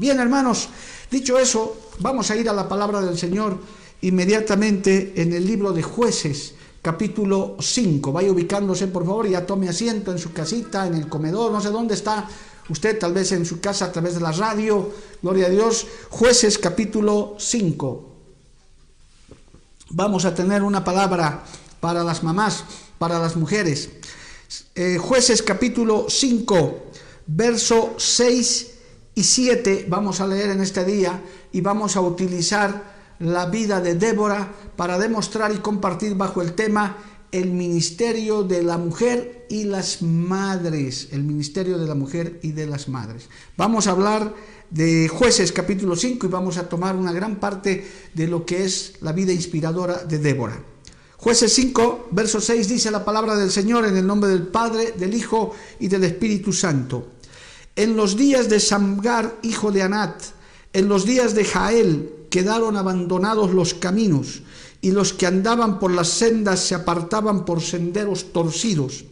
Bien, hermanos, dicho eso, vamos a ir a la palabra del Señor inmediatamente en el libro de jueces, capítulo 5. Vaya ubicándose, por favor, ya tome asiento en su casita, en el comedor, no sé dónde está usted, tal vez en su casa a través de la radio. Gloria a Dios. Jueces, capítulo 5. Vamos a tener una palabra para las mamás, para las mujeres. Eh, jueces, capítulo 5, verso 6 y 7 vamos a leer en este día y vamos a utilizar la vida de Débora para demostrar y compartir bajo el tema el ministerio de la mujer y las madres, el ministerio de la mujer y de las madres. Vamos a hablar de jueces capítulo 5 y vamos a tomar una gran parte de lo que es la vida inspiradora de Débora. Jueces 5, verso 6 dice la palabra del Señor en el nombre del Padre, del Hijo y del Espíritu Santo. En los días de Samgar, hijo de Anat, en los días de Jael, quedaron abandonados los caminos, y los que andaban por las sendas se apartaban por senderos torcidos.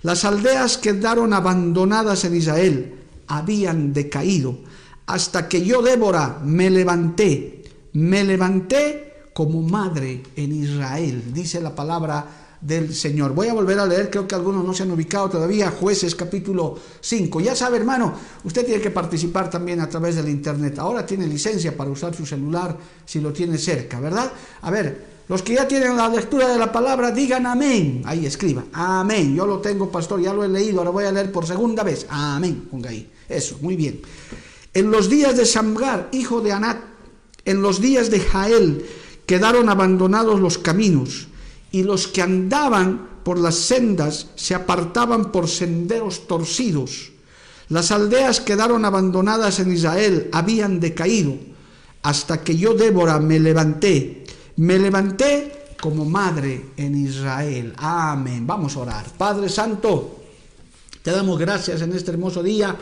Las aldeas quedaron abandonadas en Israel, habían decaído, hasta que yo, Débora, me levanté, me levanté como madre en Israel, dice la palabra del Señor. Voy a volver a leer, creo que algunos no se han ubicado todavía, jueces capítulo 5. Ya sabe, hermano, usted tiene que participar también a través del Internet. Ahora tiene licencia para usar su celular si lo tiene cerca, ¿verdad? A ver, los que ya tienen la lectura de la palabra, digan amén. Ahí escriba, amén. Yo lo tengo, pastor, ya lo he leído, ahora voy a leer por segunda vez. Amén, ponga ahí. Eso, muy bien. En los días de Samgar, hijo de Anat, en los días de Jael, quedaron abandonados los caminos y los que andaban por las sendas se apartaban por senderos torcidos. Las aldeas quedaron abandonadas en Israel, habían decaído, hasta que yo, Débora, me levanté. Me levanté como madre en Israel. Amén. Vamos a orar. Padre Santo, te damos gracias en este hermoso día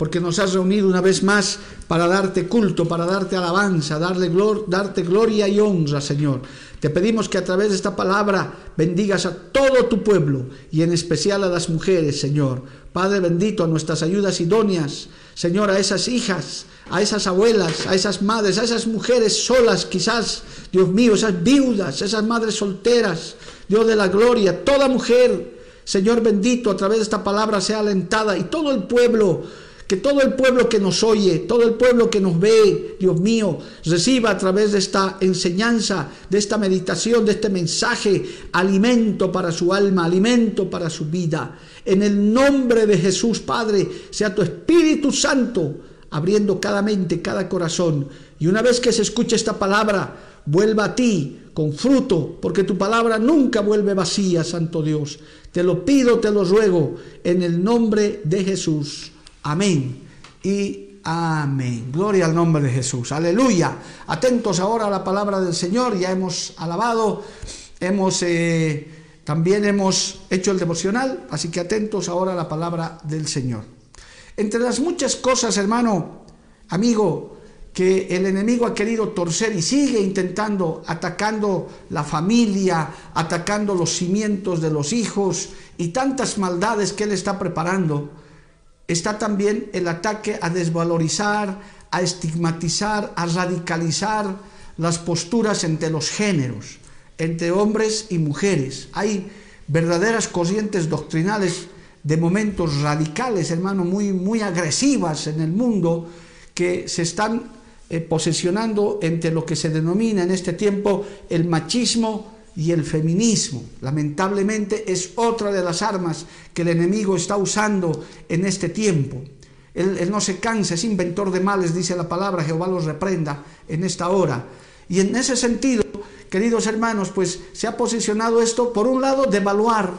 porque nos has reunido una vez más para darte culto, para darte alabanza, darle darte gloria y honra, Señor. Te pedimos que a través de esta palabra bendigas a todo tu pueblo y en especial a las mujeres, Señor. Padre bendito, a nuestras ayudas idóneas, Señor, a esas hijas, a esas abuelas, a esas madres, a esas mujeres solas quizás, Dios mío, esas viudas, esas madres solteras, Dios de la gloria, toda mujer, Señor bendito, a través de esta palabra sea alentada y todo el pueblo que todo el pueblo que nos oye, todo el pueblo que nos ve, Dios mío, reciba a través de esta enseñanza, de esta meditación, de este mensaje, alimento para su alma, alimento para su vida. En el nombre de Jesús, Padre, sea tu Espíritu Santo abriendo cada mente, cada corazón. Y una vez que se escuche esta palabra, vuelva a ti con fruto, porque tu palabra nunca vuelve vacía, Santo Dios. Te lo pido, te lo ruego, en el nombre de Jesús. Amén y amén. Gloria al nombre de Jesús. Aleluya. Atentos ahora a la palabra del Señor. Ya hemos alabado, hemos eh, también hemos hecho el devocional, así que atentos ahora a la palabra del Señor. Entre las muchas cosas, hermano, amigo, que el enemigo ha querido torcer y sigue intentando, atacando la familia, atacando los cimientos de los hijos y tantas maldades que él está preparando está también el ataque a desvalorizar, a estigmatizar, a radicalizar las posturas entre los géneros, entre hombres y mujeres. Hay verdaderas corrientes doctrinales de momentos radicales, hermano, muy, muy agresivas en el mundo que se están eh, posesionando entre lo que se denomina en este tiempo el machismo y el feminismo. Lamentablemente es otra de las armas que el enemigo está usando en este tiempo. Él, no se cansa, es inventor de males, dice la palabra, Jehová los reprenda en esta hora. Y en ese sentido, queridos hermanos, pues se ha posicionado esto, por un lado, de evaluar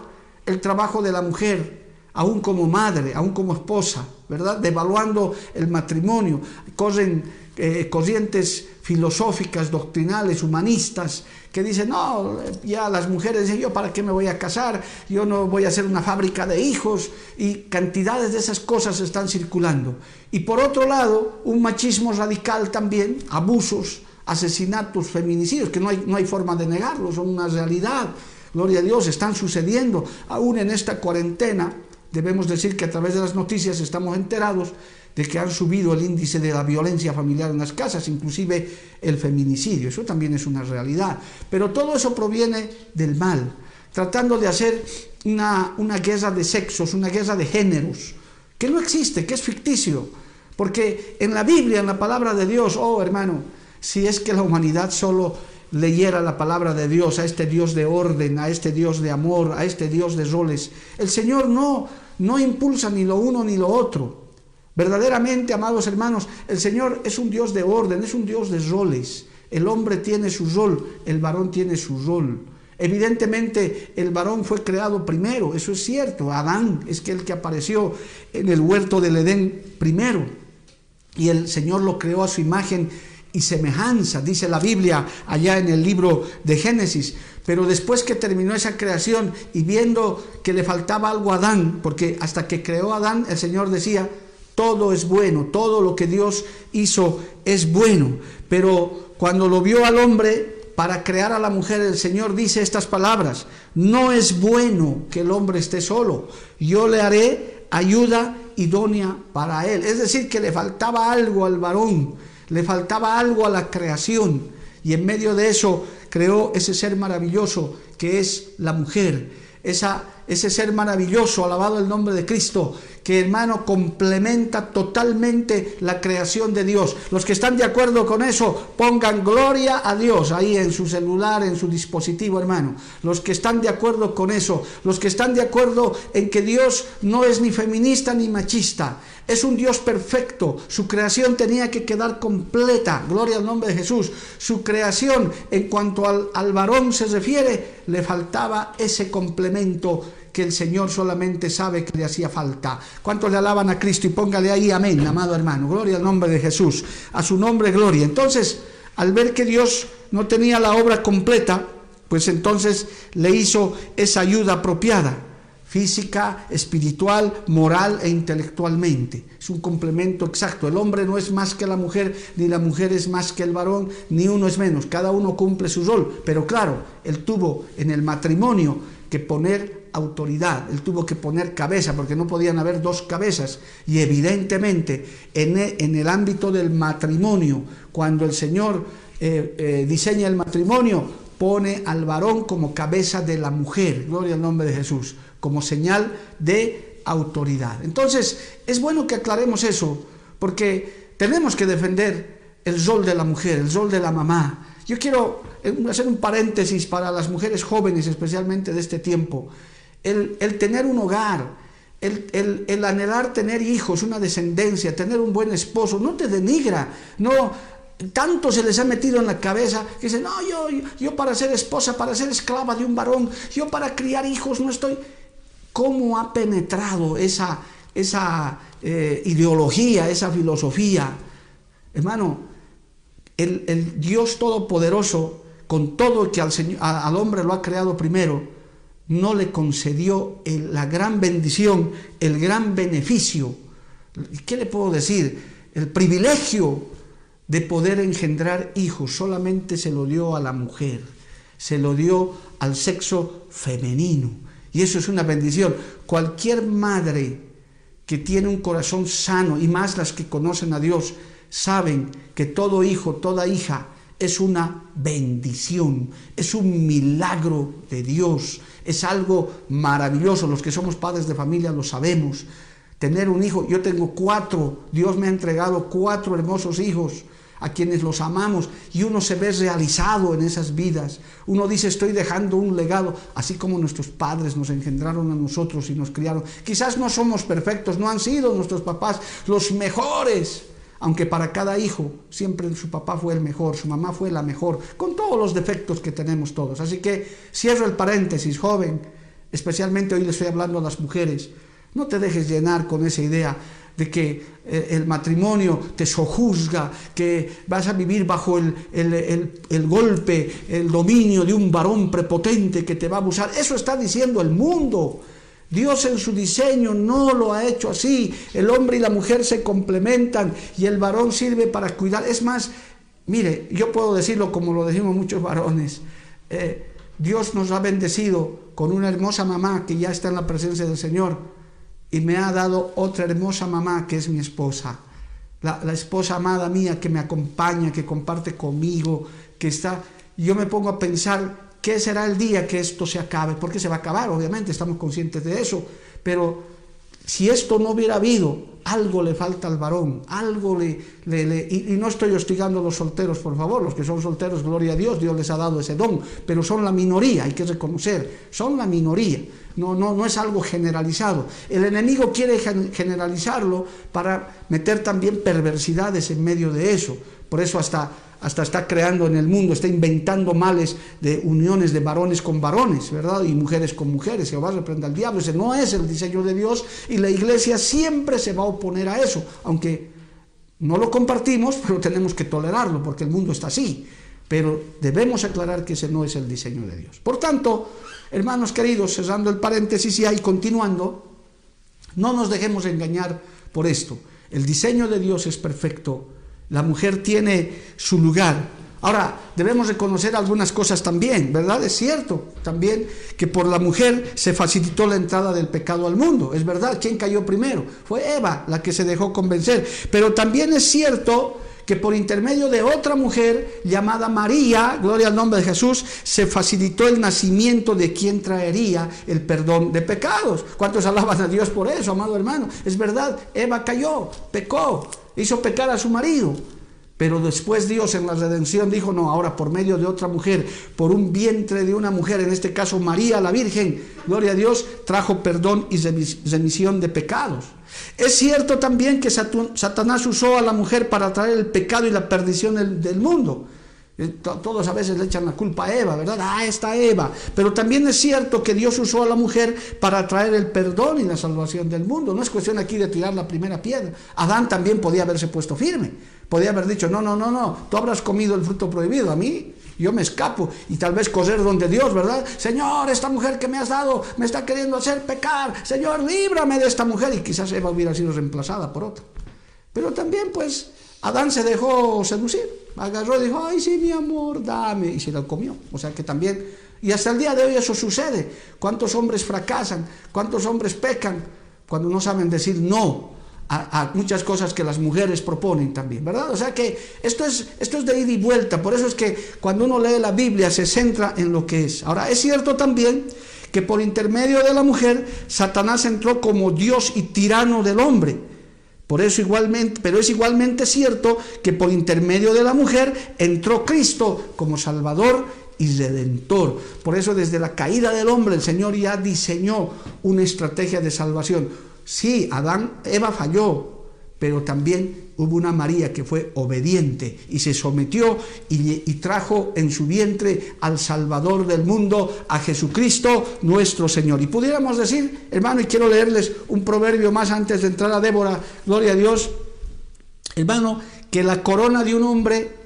el trabajo de la mujer, aún como madre, aún como esposa, ¿verdad? Devaluando el matrimonio. Corren eh, corrientes filosóficas, doctrinales, humanistas, que dicen, no, ya las mujeres dicen, yo para qué me voy a casar, yo no voy a hacer una fábrica de hijos, y cantidades de esas cosas están circulando. Y por otro lado, un machismo radical también, abusos, asesinatos, feminicidios, que no hay, no hay forma de negarlo, son una realidad. Gloria a Dios, están sucediendo aún en esta cuarentena debemos decir que a través de las noticias estamos enterados de que han subido el índice de la violencia familiar en las casas, inclusive el feminicidio. Eso también es una realidad. Pero todo eso proviene del mal, tratando de hacer una, una guerra de sexos, una guerra de géneros, que no existe, que es ficticio. Porque en la Biblia, en la palabra de Dios, oh hermano, si es que la humanidad solo leyera la palabra de Dios, a este Dios de orden, a este Dios de amor, a este Dios de roles. El Señor no, no impulsa ni lo uno ni lo otro. Verdaderamente, amados hermanos, el Señor es un Dios de orden, es un Dios de roles. El hombre tiene su rol, el varón tiene su rol. Evidentemente el varón fue creado primero, eso es cierto. Adán es que el que apareció en el huerto del Edén primero. Y el Señor lo creó a su imagen y semejanza, dice la Biblia allá en el libro de Génesis. Pero después que terminó esa creación y viendo que le faltaba algo a Adán, porque hasta que creó a Adán el Señor decía, todo es bueno, todo lo que Dios hizo es bueno. Pero cuando lo vio al hombre para crear a la mujer, el Señor dice estas palabras, no es bueno que el hombre esté solo, yo le haré ayuda idónea para él. Es decir, que le faltaba algo al varón le faltaba algo a la creación y en medio de eso creó ese ser maravilloso que es la mujer, esa, ese ser maravilloso, alabado el nombre de Cristo, que hermano complementa totalmente la creación de Dios. Los que están de acuerdo con eso, pongan gloria a Dios ahí en su celular, en su dispositivo, hermano. Los que están de acuerdo con eso, los que están de acuerdo en que Dios no es ni feminista ni machista, es un Dios perfecto. Su creación tenía que quedar completa. Gloria al nombre de Jesús. Su creación, en cuanto al, al varón se refiere, le faltaba ese complemento que el Señor solamente sabe que le hacía falta. ¿Cuántos le alaban a Cristo? Y póngale ahí amén, amado hermano. Gloria al nombre de Jesús. A su nombre, gloria. Entonces, al ver que Dios no tenía la obra completa, pues entonces le hizo esa ayuda apropiada física, espiritual, moral e intelectualmente. Es un complemento exacto. El hombre no es más que la mujer, ni la mujer es más que el varón, ni uno es menos. Cada uno cumple su rol. Pero claro, él tuvo en el matrimonio que poner autoridad, él tuvo que poner cabeza, porque no podían haber dos cabezas. Y evidentemente en el, en el ámbito del matrimonio, cuando el Señor eh, eh, diseña el matrimonio, pone al varón como cabeza de la mujer, gloria al nombre de Jesús, como señal de autoridad. Entonces, es bueno que aclaremos eso, porque tenemos que defender el rol de la mujer, el rol de la mamá. Yo quiero hacer un paréntesis para las mujeres jóvenes, especialmente de este tiempo el, tener un hogar, el, el, anhelar tener hijos, una descendencia, tener un buen esposo, no te denigra, no, tanto se les ha metido en la cabeza que dicen, no, yo, yo para ser esposa, para ser esclava de un varón, yo para criar hijos no estoy. ¿Cómo ha penetrado esa, esa eh, ideología, esa filosofía? Hermano, el, el, Dios Todopoderoso, con todo que al, Señor, al hombre lo ha creado primero, no le concedió la gran bendición, el gran beneficio, ¿qué le puedo decir? El privilegio de poder engendrar hijos, solamente se lo dio a la mujer, se lo dio al sexo femenino. Y eso es una bendición. Cualquier madre que tiene un corazón sano, y más las que conocen a Dios, saben que todo hijo, toda hija, es una bendición, es un milagro de Dios, es algo maravilloso. Los que somos padres de familia lo sabemos. Tener un hijo, yo tengo cuatro, Dios me ha entregado cuatro hermosos hijos a quienes los amamos y uno se ve realizado en esas vidas. Uno dice, estoy dejando un legado, así como nuestros padres nos engendraron a nosotros y nos criaron. Quizás no somos perfectos, no han sido nuestros papás los mejores, aunque para cada hijo siempre su papá fue el mejor, su mamá fue la mejor, con todos los defectos que tenemos todos. Así que cierro el paréntesis, joven, especialmente hoy le estoy hablando a las mujeres, no te dejes llenar con esa idea de que eh, el matrimonio te sojuzga, que vas a vivir bajo el, el, golpe, el dominio de un varón prepotente que te va a abusar. Eso está diciendo el mundo. Dios en su diseño no lo ha hecho así. El hombre y la mujer se complementan y el varón sirve para cuidar. Es más, mire, yo puedo decirlo como lo decimos muchos varones. Eh, Dios nos ha bendecido con una hermosa mamá que ya está en la presencia del Señor y me ha dado otra hermosa mamá que es mi esposa. La, la, esposa amada mía que me acompaña, que comparte conmigo, que está... Yo me pongo a pensar ¿Qué será el día que esto se acabe? Porque se va a acabar, obviamente, estamos conscientes de eso. Pero si esto no hubiera habido, algo le falta al varón, algo le... y, no estoy hostigando a los solteros, por favor, los que son solteros, gloria a Dios, Dios les ha dado ese don, pero son la minoría, hay que reconocer, son la minoría, no, no, no es algo generalizado. El enemigo quiere generalizarlo para meter también perversidades en medio de eso, por eso hasta hasta está creando en el mundo, está inventando males de uniones de varones con varones, ¿verdad? Y mujeres con mujeres. Jehová reprenda al diablo. Ese no es el diseño de Dios y la iglesia siempre se va a oponer a eso, aunque no lo compartimos, pero tenemos que tolerarlo porque el mundo está así. Pero debemos aclarar que ese no es el diseño de Dios. Por tanto, hermanos queridos, cerrando el paréntesis y continuando, no nos dejemos engañar por esto. El diseño de Dios es perfecto la mujer tiene su lugar. Ahora, debemos reconocer algunas cosas también, ¿verdad? Es cierto también que por la mujer se facilitó la entrada del pecado al mundo. Es verdad, ¿quién cayó primero? Fue Eva la que se dejó convencer. Pero también es cierto que por intermedio de otra mujer llamada María, gloria al nombre de Jesús, se facilitó el nacimiento de quien traería el perdón de pecados. ¿Cuántos alaban a Dios por eso, amado hermano? Es verdad, Eva cayó, pecó, hizo pecar a su marido. Pero después Dios en la redención dijo, no, ahora por medio de otra mujer, por un vientre de una mujer, en este caso María la Virgen, gloria a Dios, trajo perdón y remisión de pecados. Es cierto también que Satanás usó a la mujer para traer el pecado y la perdición del, mundo. Eh, todos a veces le echan la culpa a Eva, ¿verdad? Ah, está Eva. Pero también es cierto que Dios usó a la mujer para traer el perdón y la salvación del mundo. No es cuestión aquí de tirar la primera piedra. Adán también podía haberse puesto firme podía haber dicho, no, no, no, no, tú habrás comido el fruto prohibido, a mí yo me escapo y tal vez correr donde Dios, ¿verdad? Señor, esta mujer que me has dado me está queriendo hacer pecar, Señor, líbrame de esta mujer y quizás Eva hubiera sido reemplazada por otra. Pero también pues Adán se dejó seducir, agarró y dijo, ay sí, mi amor, dame, y se lo comió. O sea que también, y hasta el día de hoy eso sucede. ¿Cuántos hombres fracasan? ¿Cuántos hombres pecan cuando no saben decir no? a, muchas cosas que las mujeres proponen también, ¿verdad? O sea que esto es, esto es de ida y vuelta, por eso es que cuando uno lee la Biblia se centra en lo que es. Ahora, es cierto también que por intermedio de la mujer, Satanás entró como Dios y tirano del hombre. Por eso igualmente, pero es igualmente cierto que por intermedio de la mujer entró Cristo como Salvador y Redentor. Por eso desde la caída del hombre el Señor ya diseñó una estrategia de salvación Sí, Adán, Eva falló, pero también hubo una María que fue obediente y se sometió y, y, trajo en su vientre al Salvador del mundo, a Jesucristo nuestro Señor. Y pudiéramos decir, hermano, y quiero leerles un proverbio más antes de entrar a Débora, gloria a Dios, hermano, que la corona de un hombre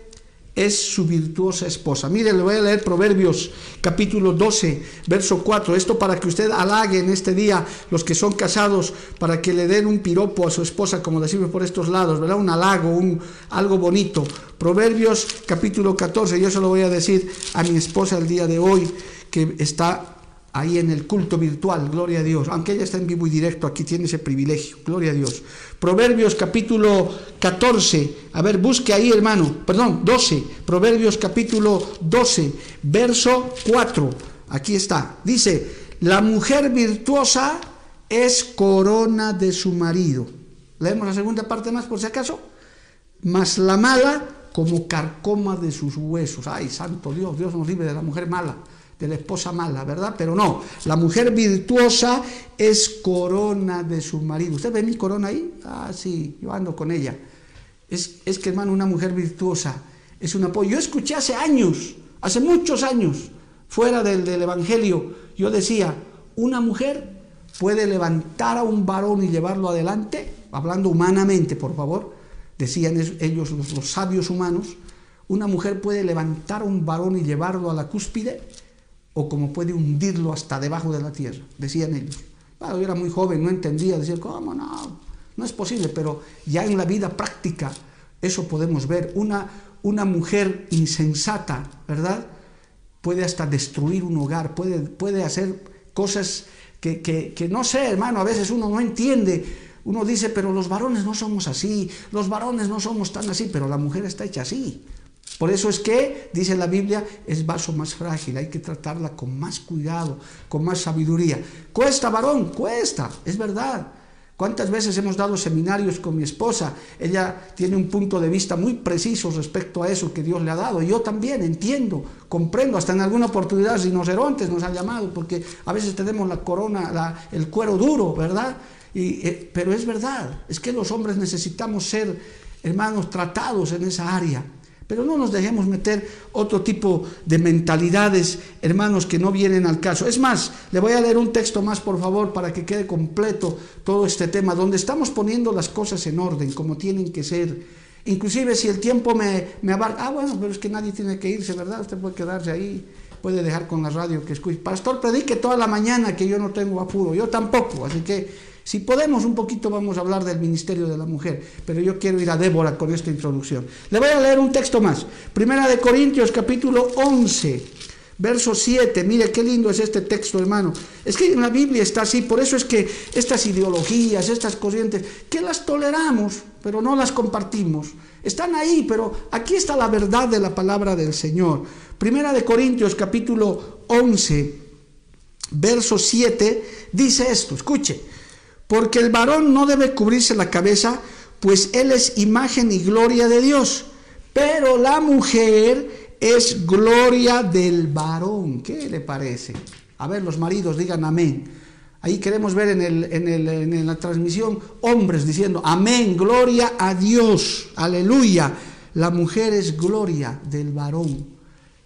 es su virtuosa esposa. Mire, le voy a leer Proverbios capítulo 12, verso 4. Esto para que usted halague en este día los que son casados, para que le den un piropo a su esposa, como decimos por estos lados, ¿verdad? Un halago, un, algo bonito. Proverbios capítulo 14, yo se lo voy a decir a mi esposa el día de hoy, que está ahí en el culto virtual, gloria a Dios, aunque ella está en vivo y directo, aquí tiene ese privilegio, gloria a Dios. Proverbios capítulo 14, a ver, busque ahí hermano, perdón, 12, Proverbios capítulo 12, verso 4, aquí está, dice, la mujer virtuosa es corona de su marido. Leemos la segunda parte más por si acaso. Mas la mala como carcoma de sus huesos. Ay, santo Dios, Dios nos libre de la mujer mala de la esposa mala, ¿verdad? Pero no, la mujer virtuosa es corona de su marido. ¿Usted ve mi corona ahí? Ah, sí, yo ando con ella. Es, es que, hermano, una mujer virtuosa es un apoyo. Yo escuché hace años, hace muchos años, fuera del, del Evangelio, yo decía, una mujer puede levantar a un varón y llevarlo adelante, hablando humanamente, por favor, decían ellos los, sabios humanos, una mujer puede levantar a un varón y llevarlo a la cúspide, o como puede hundirlo hasta debajo de la tierra, decían ellos. yo era muy joven, no entendía, decía, ¿cómo no? No es posible, pero ya en la vida práctica eso podemos ver. Una, una mujer insensata, ¿verdad? Puede hasta destruir un hogar, puede, puede hacer cosas que, no sé, hermano, a veces uno no entiende. Uno dice, pero los varones no somos así, los varones no somos tan así, pero la mujer está hecha así. Por eso es que, dice la Biblia, es vaso más frágil, hay que tratarla con más cuidado, con más sabiduría. Cuesta, varón, cuesta, es verdad. ¿Cuántas veces hemos dado seminarios con mi esposa? Ella tiene un punto de vista muy preciso respecto a eso que Dios le ha dado. Yo también entiendo, comprendo, hasta en alguna oportunidad rinocerontes nos han llamado, porque a veces tenemos la corona, el cuero duro, ¿verdad? Eh, pero es verdad, es que los hombres necesitamos ser, hermanos, tratados en esa área. Pero no nos dejemos meter otro tipo de mentalidades, hermanos, que no vienen al caso. Es más, le voy a leer un texto más, por favor, para que quede completo todo este tema, donde estamos poniendo las cosas en orden, como tienen que ser. Inclusive si el tiempo me, me abarca, ah, bueno, pero es que nadie tiene que irse, ¿verdad? Usted puede quedarse ahí, puede dejar con la radio que escuche. Pastor, predique toda la mañana que yo no tengo apuro, yo tampoco, así que si podemos un poquito vamos a hablar del ministerio de la mujer, pero yo quiero ir a Débora con esta introducción. Le voy a leer un texto más. Primera de Corintios capítulo 11, verso 7. Mire qué lindo es este texto, hermano. Es que en la Biblia está así, por eso es que estas ideologías, estas corrientes, que las toleramos, pero no las compartimos. Están ahí, pero aquí está la verdad de la palabra del Señor. Primera de Corintios capítulo 11, verso 7, dice esto, escuche. Porque el varón no debe cubrirse la cabeza, pues él es imagen y gloria de Dios. Pero la mujer es gloria del varón. ¿Qué le parece? A ver, los maridos digan amén. Ahí queremos ver en, el, en, el, en la transmisión hombres diciendo amén, gloria a Dios, aleluya. La mujer es gloria del varón.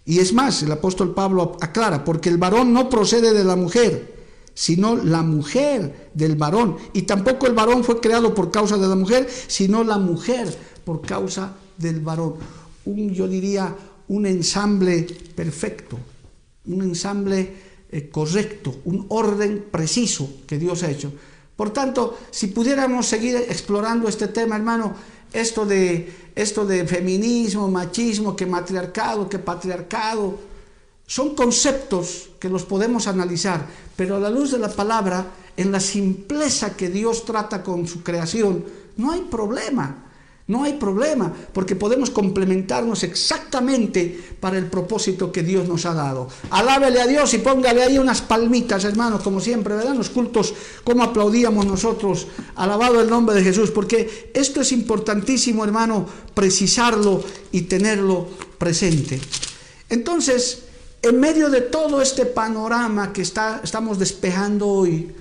Y es más, el apóstol Pablo aclara, porque el varón no procede de la mujer sino la mujer del varón. Y tampoco el varón fue creado por causa de la mujer, sino la mujer por causa del varón. Un, yo diría, un ensamble perfecto, un ensamble eh, correcto, un orden preciso que Dios ha hecho. Por tanto, si pudiéramos seguir explorando este tema, hermano, esto de, esto de feminismo, machismo, que matriarcado, que patriarcado, son conceptos que los podemos analizar, pero a la luz de la palabra, en la simpleza que Dios trata con su creación, no hay problema. No hay problema, porque podemos complementarnos exactamente para el propósito que Dios nos ha dado. Alábele a Dios y póngale ahí unas palmitas, hermanos, como siempre, ¿verdad? Los cultos, como aplaudíamos nosotros, alabado el nombre de Jesús, porque esto es importantísimo, hermano, precisarlo y tenerlo presente. Entonces, en medio de todo este panorama que está, estamos despejando hoy,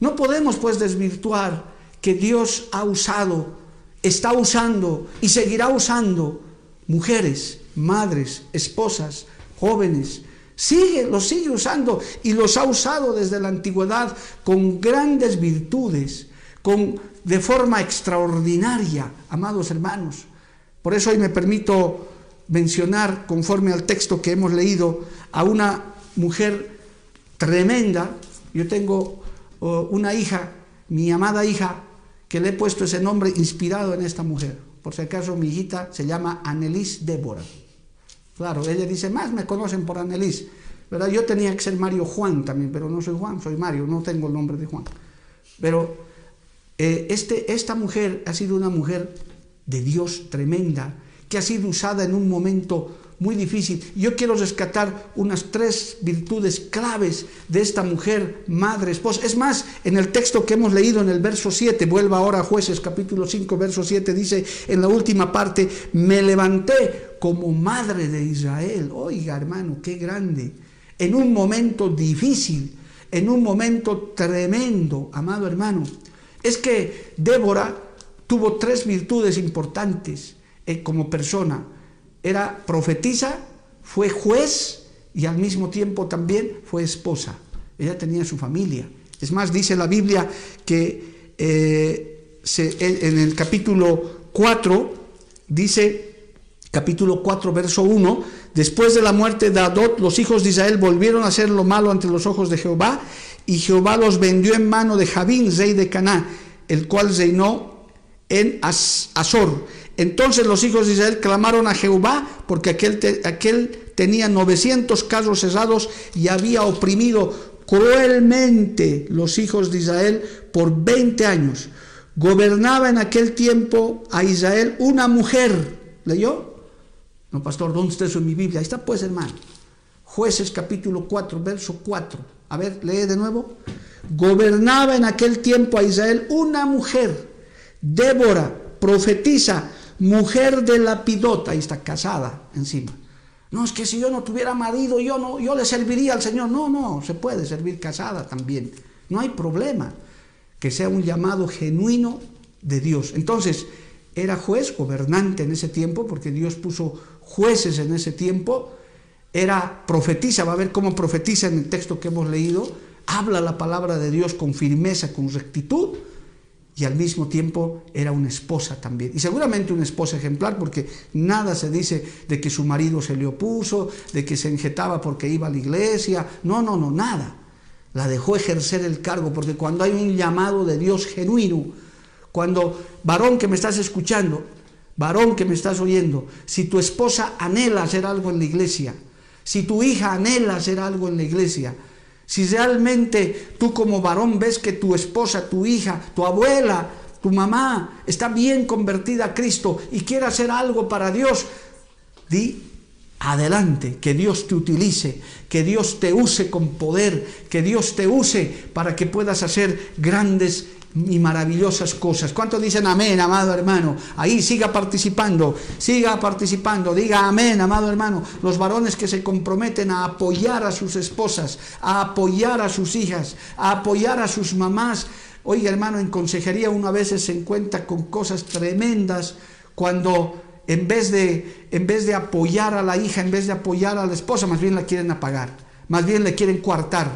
no podemos pues desvirtuar que Dios ha usado, está usando y seguirá usando mujeres, madres, esposas, jóvenes. Sigue, los sigue usando y los ha usado desde la antigüedad con grandes virtudes, con, de forma extraordinaria, amados hermanos. Por eso hoy me permito mencionar, conforme al texto que hemos leído, a una mujer tremenda. Yo tengo una hija, mi amada hija, que le he puesto ese nombre inspirado en esta mujer. Por si acaso mi hijita se llama Annelies Débora. Claro, ella dice, más me conocen por Annelies. ¿verdad? Yo tenía que ser Mario Juan también, pero no soy Juan, soy Mario, no tengo el nombre de Juan. Pero eh, este, esta mujer ha sido una mujer de Dios tremenda, que ha sido usada en un momento muy difícil. Yo quiero rescatar unas tres virtudes claves de esta mujer, madre, esposa. Es más, en el texto que hemos leído en el verso 7, vuelva ahora a jueces capítulo 5, verso 7, dice en la última parte, me levanté como madre de Israel. Oiga, hermano, qué grande. En un momento difícil, en un momento tremendo, amado hermano. Es que Débora tuvo tres virtudes importantes eh, como persona. Era profetisa, fue juez y al mismo tiempo también fue esposa. Ella tenía su familia. Es más, dice la Biblia que eh, en el capítulo 4, dice, capítulo 4, verso 1, después de la muerte de Adot, los hijos de Israel volvieron a hacer lo malo ante los ojos de Jehová, y Jehová los vendió en mano de Javín, rey de Caná, el cual reinó en Azor. Entonces los hijos de Israel clamaron a Jehová, porque aquel, aquel tenía 900 carros cesados y había oprimido cruelmente los hijos de Israel por 20 años. Gobernaba en aquel tiempo a Israel una mujer. ¿Leyó? No, pastor, ¿dónde está eso en mi Biblia? Ahí está pues, hermano. Jueces capítulo 4, verso 4. A ver, lee de nuevo. Gobernaba en aquel tiempo a Israel una mujer, Débora, profetisa, mujer de Lapidota, ahí está casada encima. No, es que si yo no tuviera marido, yo, no, yo le serviría al Señor. No, no, se puede servir casada también. No hay problema. Que sea un llamado genuino de Dios. Entonces, era juez, gobernante en ese tiempo, porque Dios puso jueces en ese tiempo. Era profetisa, va a ver cómo profetiza en el texto que hemos leído. Habla la palabra de Dios con firmeza, con rectitud y al mismo tiempo era una esposa también. Y seguramente una esposa ejemplar porque nada se dice de que su marido se le opuso, de que se enjetaba porque iba a la iglesia. No, no, no, nada. La dejó ejercer el cargo porque cuando hay un llamado de Dios genuino, cuando, varón que me estás escuchando, varón que me estás oyendo, si tu esposa anhela hacer algo en la iglesia, si tu hija anhela hacer algo en la iglesia, si realmente tú como varón ves que tu esposa, tu hija, tu abuela, tu mamá está bien convertida a Cristo y quiere hacer algo para Dios, di adelante, que Dios te utilice, que Dios te use con poder, que Dios te use para que puedas hacer grandes y maravillosas cosas. ¿Cuántos dicen amén, amado hermano? Ahí siga participando, siga participando, diga amén, amado hermano. Los varones que se comprometen a apoyar a sus esposas, a apoyar a sus hijas, a apoyar a sus mamás. Oiga, hermano, en consejería uno a veces se encuentra con cosas tremendas cuando en vez de en vez de apoyar a la hija, en vez de apoyar a la esposa, más bien la quieren apagar, más bien le quieren coartar.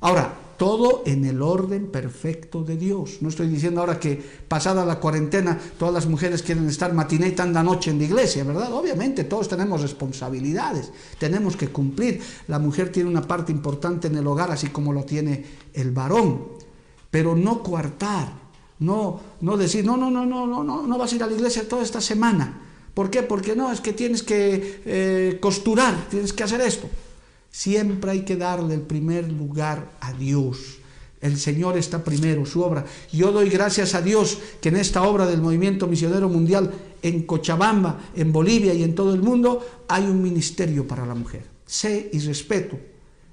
Ahora, todo en el orden perfecto de Dios. No estoy diciendo ahora que pasada la cuarentena todas las mujeres quieren estar matiné y tanda noche en la iglesia, ¿verdad? Obviamente todos tenemos responsabilidades, tenemos que cumplir. La mujer tiene una parte importante en el hogar, así como lo tiene el varón, pero no coartar, no, no decir, no, no, no, no, no, no, no vas a ir a la iglesia toda esta semana. ¿Por qué? Porque no, es que tienes que eh, costurar, tienes que hacer esto. Siempre hay que darle el primer lugar a Dios. El Señor está primero, su obra. Yo doy gracias a Dios que en esta obra del movimiento misionero mundial en Cochabamba, en Bolivia y en todo el mundo hay un ministerio para la mujer. Sé y respeto,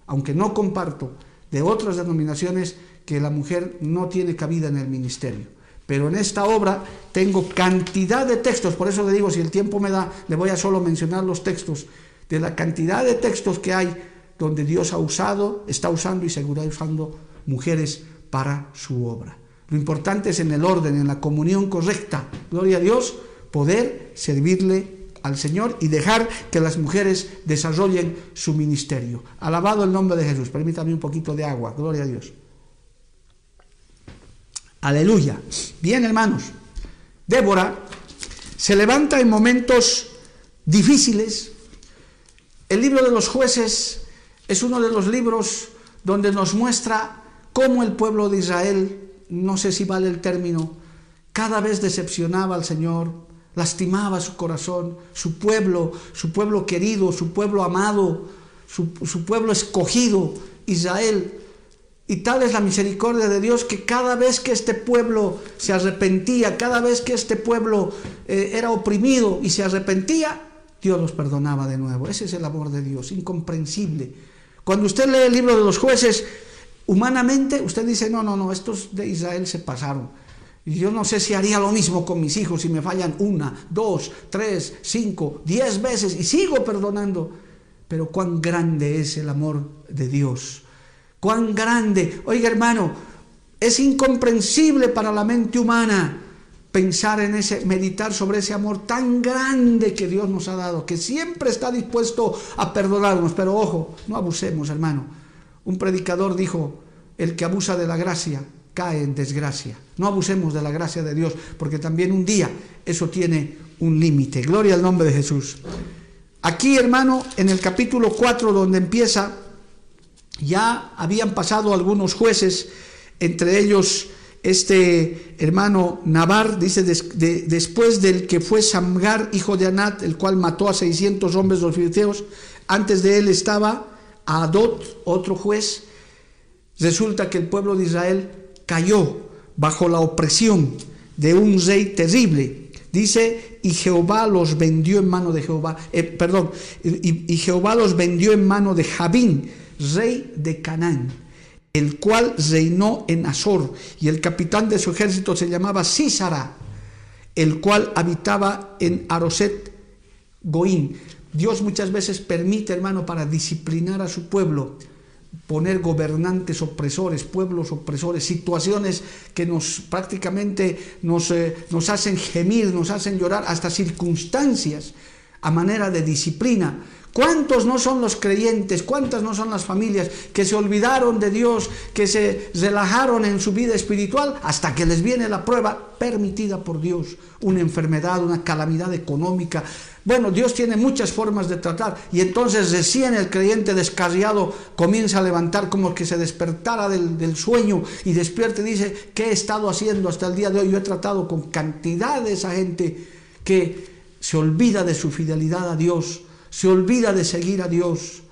aunque no comparto de otras denominaciones que la mujer no tiene cabida en el ministerio. Pero en esta obra tengo cantidad de textos, por eso le digo, si el tiempo me da, le voy a solo mencionar los textos, de la cantidad de textos que hay donde Dios ha usado, está usando y seguirá usando mujeres para su obra. Lo importante es en el orden, en la comunión correcta. Gloria a Dios, poder servirle al Señor y dejar que las mujeres desarrollen su ministerio. Alabado el nombre de Jesús. Permítame un poquito de agua. Gloria a Dios. Aleluya. Bien, hermanos. Débora se levanta en momentos difíciles. El libro de los jueces es uno de los libros donde nos muestra cómo el pueblo de Israel, no sé si vale el término, cada vez decepcionaba al Señor, lastimaba su corazón, su pueblo, su pueblo querido, su pueblo amado, su, pueblo escogido, Israel. Y tal es la misericordia de Dios que cada vez que este pueblo se arrepentía, cada vez que este pueblo eh, era oprimido y se arrepentía, Dios los perdonaba de nuevo. Ese es el amor de Dios, incomprensible. Cuando usted lee el libro de los jueces, humanamente usted dice, no, no, no, estos de Israel se pasaron. Y yo no sé si haría lo mismo con mis hijos si me fallan una, dos, tres, cinco, diez veces y sigo perdonando. Pero cuán grande es el amor de Dios. Cuán grande. Oiga hermano, es incomprensible para la mente humana pensar en ese, meditar sobre ese amor tan grande que Dios nos ha dado, que siempre está dispuesto a perdonarnos. Pero ojo, no abusemos, hermano. Un predicador dijo, el que abusa de la gracia cae en desgracia. No abusemos de la gracia de Dios, porque también un día eso tiene un límite. Gloria al nombre de Jesús. Aquí, hermano, en el capítulo 4, donde empieza, ya habían pasado algunos jueces, entre ellos este hermano Navar, dice, después del que fue Samgar, hijo de Anat, el cual mató a 600 hombres de los filisteos, antes de él estaba Adot, otro juez, resulta que el pueblo de Israel cayó bajo la opresión de un rey terrible. Dice, y Jehová los vendió en mano de Jehová, eh, perdón, y, y, Jehová los vendió en mano de Jabín, rey de Canaán, el cual reinó en Azor, y el capitán de su ejército se llamaba Sísara, el cual habitaba en Aroset Goín. Dios muchas veces permite, hermano, para disciplinar a su pueblo, poner gobernantes opresores, pueblos opresores, situaciones que nos prácticamente nos, eh, nos hacen gemir, nos hacen llorar, hasta circunstancias a manera de disciplina. ¿Cuántos no son los creyentes? ¿Cuántas no son las familias que se olvidaron de Dios, que se relajaron en su vida espiritual hasta que les viene la prueba permitida por Dios? Una enfermedad, una calamidad económica, bueno, Dios tiene muchas formas de tratar y entonces recién el creyente descarriado comienza a levantar como que se despertara del, sueño y despierta y dice, ¿qué he estado haciendo hasta el día de hoy? Yo he tratado con cantidad de esa gente que se olvida de su fidelidad a Dios, se olvida de seguir a Dios.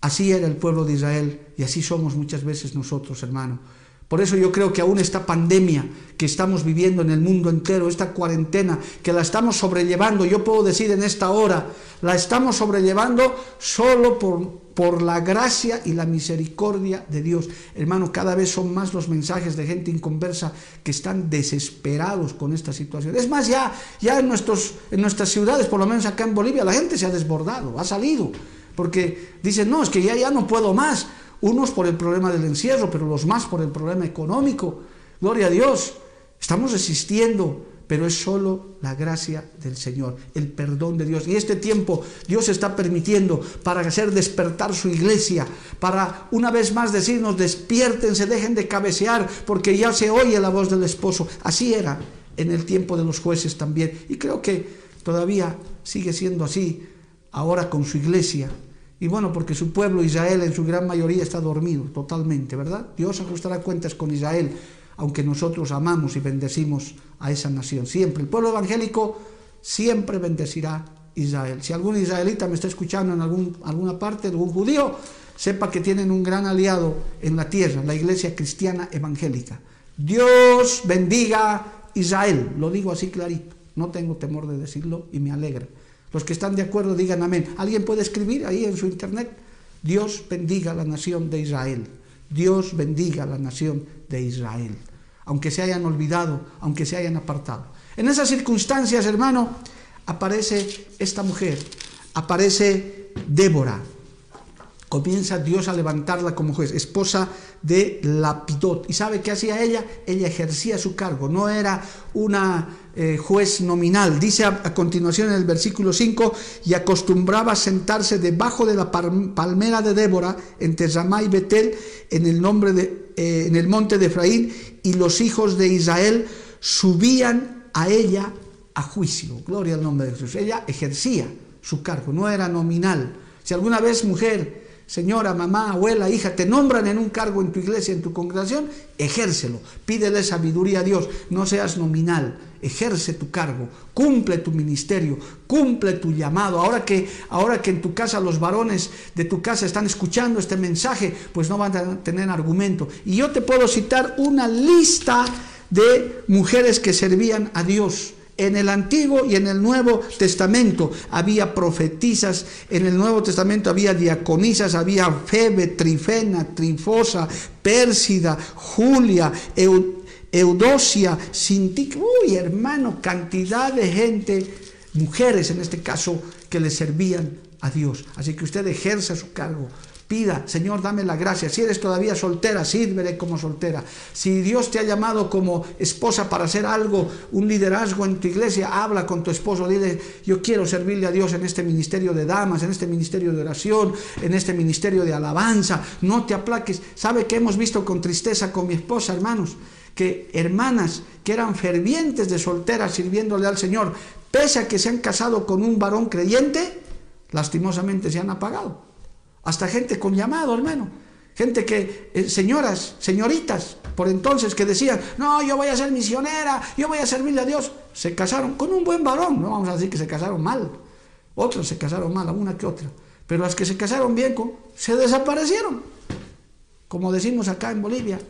Así era el pueblo de Israel y así somos muchas veces nosotros, hermano. Por eso yo creo que aún esta pandemia que estamos viviendo en el mundo entero, esta cuarentena, que la estamos sobrellevando, yo puedo decir en esta hora, la estamos sobrellevando solo por, por la gracia y la misericordia de Dios. Hermano, cada vez son más los mensajes de gente inconversa que están desesperados con esta situación. Es más, ya, ya en, nuestros, en nuestras ciudades, por lo menos acá en Bolivia, la gente se ha desbordado, ha salido, porque dicen, no, es que ya, ya no puedo más unos por el problema del encierro, pero los más por el problema económico. Gloria a Dios, estamos resistiendo, pero es solo la gracia del Señor, el perdón de Dios. Y este tiempo Dios está permitiendo para hacer despertar su iglesia, para una vez más decirnos, despiértense, dejen de cabecear, porque ya se oye la voz del esposo. Así era en el tiempo de los jueces también. Y creo que todavía sigue siendo así ahora con su iglesia. Y bueno, porque su pueblo Israel en su gran mayoría está dormido totalmente, ¿verdad? Dios ajustará cuentas con Israel, aunque nosotros amamos y bendecimos a esa nación. Siempre. El pueblo evangélico siempre bendecirá Israel. Si algún israelita me está escuchando en algún, alguna parte, algún judío, sepa que tienen un gran aliado en la tierra, la iglesia cristiana evangélica. Dios bendiga Israel. Lo digo así clarito. No tengo temor de decirlo y me alegra. Los que están de acuerdo digan amén. ¿Alguien puede escribir ahí en su internet? Dios bendiga la nación de Israel. Dios bendiga la nación de Israel. Aunque se hayan olvidado, aunque se hayan apartado. En esas circunstancias, hermano, aparece esta mujer, aparece Débora, comienza Dios a levantarla como juez, esposa de Lapidot. ¿Y sabe qué hacía ella? Ella ejercía su cargo, no era una eh, juez nominal. Dice a, continuación en el versículo 5, y acostumbraba sentarse debajo de la palmera de Débora, entre Ramá y Betel, en el, nombre de, eh, en el monte de Efraín, y los hijos de Israel subían a ella a juicio. Gloria al nombre de Jesús. Ella ejercía su cargo, no era nominal. Si alguna vez mujer señora, mamá, abuela, hija, te nombran en un cargo en tu iglesia, en tu congregación, ejércelo, pídele sabiduría a Dios, no seas nominal, ejerce tu cargo, cumple tu ministerio, cumple tu llamado. Ahora que, ahora que en tu casa los varones de tu casa están escuchando este mensaje, pues no van a tener argumento. Y yo te puedo citar una lista de mujeres que servían a Dios en el Antiguo y en el Nuevo Testamento había profetisas, en el Nuevo Testamento había diaconisas, había Febe, Trifena, Trifosa, Pérsida, Julia, Eudosia, Sintic, uy hermano, cantidad de gente, mujeres en este caso, que le servían a Dios. Así que usted ejerza su cargo, Pida, Señor, dame la gracia. Si eres todavía soltera, sírvele como soltera. Si Dios te ha llamado como esposa para hacer algo, un liderazgo en tu iglesia, habla con tu esposo, dile, yo quiero servirle a Dios en este ministerio de damas, en este ministerio de oración, en este ministerio de alabanza. No te aplaques. ¿Sabe que hemos visto con tristeza con mi esposa, hermanos? Que hermanas que eran fervientes de solteras sirviéndole al Señor, pese a que se han casado con un varón creyente, lastimosamente se han apagado hasta gente con llamado, hermano. Gente que, eh, señoras, señoritas, por entonces que decían, no, yo voy a ser misionera, yo voy a servirle a Dios. Se casaron con un buen varón, no vamos a decir que se casaron mal. Otros se casaron mal, una que otra. Pero las que se casaron bien, se desaparecieron. Como decimos acá en Bolivia.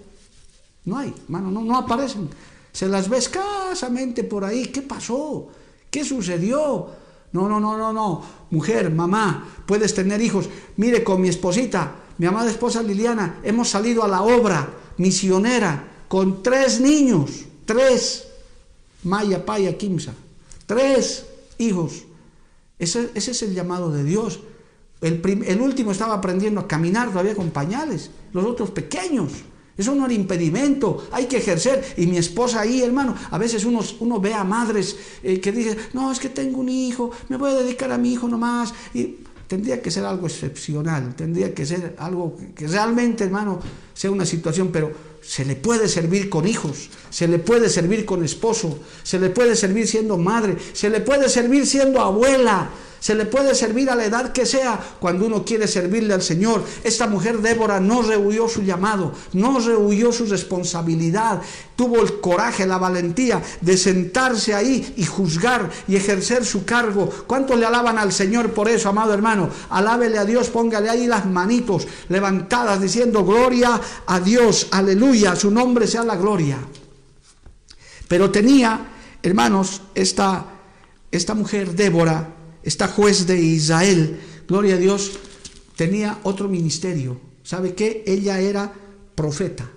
No hay, hermano, no, no aparecen. Se las ve escasamente por ahí. ¿Qué pasó? ¿Qué sucedió? No, no, no, no, no. Mujer, mamá, puedes tener hijos. Mire, con mi esposita, mi amada esposa Liliana, hemos salido a la obra misionera con tres niños, tres. Maya, Paya, Kimsa. Tres hijos. Ese, es el llamado de Dios. El último estaba aprendiendo a caminar todavía con pañales, los otros pequeños. Eso no era impedimento, hay que ejercer. Y mi esposa ahí, hermano, a veces uno, ve a madres eh, que dicen, no, es que tengo un hijo, me voy a dedicar a mi hijo nomás. Y tendría que ser algo excepcional, tendría que ser algo que realmente, hermano, sea una situación, pero se le puede servir con hijos, se le puede servir con esposo, se le puede servir siendo madre, se le puede servir siendo abuela, se le puede servir a la edad que sea cuando uno quiere servirle al Señor. Esta mujer Débora no rehuyó su llamado, no rehuyó su responsabilidad, tuvo el coraje, la valentía de sentarse ahí y juzgar y ejercer su cargo. ¿Cuántos le alaban al Señor por eso, amado hermano? Alábele a Dios, póngale ahí las manitos levantadas diciendo gloria a Dios, aleluya, su nombre sea la gloria. Pero tenía, hermanos, esta, esta mujer Débora, esta juez de Israel, gloria a Dios, tenía otro ministerio. ¿Sabe qué? Ella era profeta.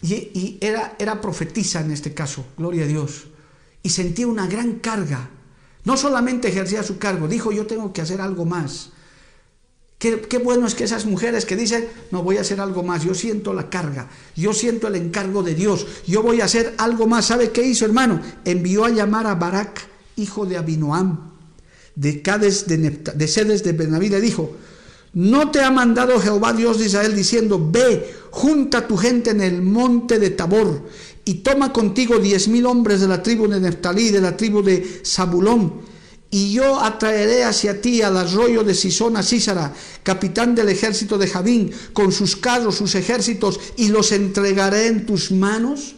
Y, era, era profetisa en este caso, gloria a Dios. Y sentía una gran carga. No solamente ejercía su cargo, dijo yo tengo que hacer algo más. Qué, qué, bueno es que esas mujeres que dicen, no voy a hacer algo más, yo siento la carga, yo siento el encargo de Dios, yo voy a hacer algo más. ¿Sabe qué hizo, hermano? Envió a llamar a Barak, hijo de Abinoam, de Cades de, de Sedes de Benaví le dijo, ¿no te ha mandado Jehová Dios de Israel diciendo, ve, junta tu gente en el monte de Tabor y toma contigo diez mil hombres de la tribu de Neftalí, de la tribu de Zabulón, y yo atraeré hacia ti al arroyo de Sisona Císara, capitán del ejército de Javín, con sus carros, sus ejércitos, y los entregaré en tus manos?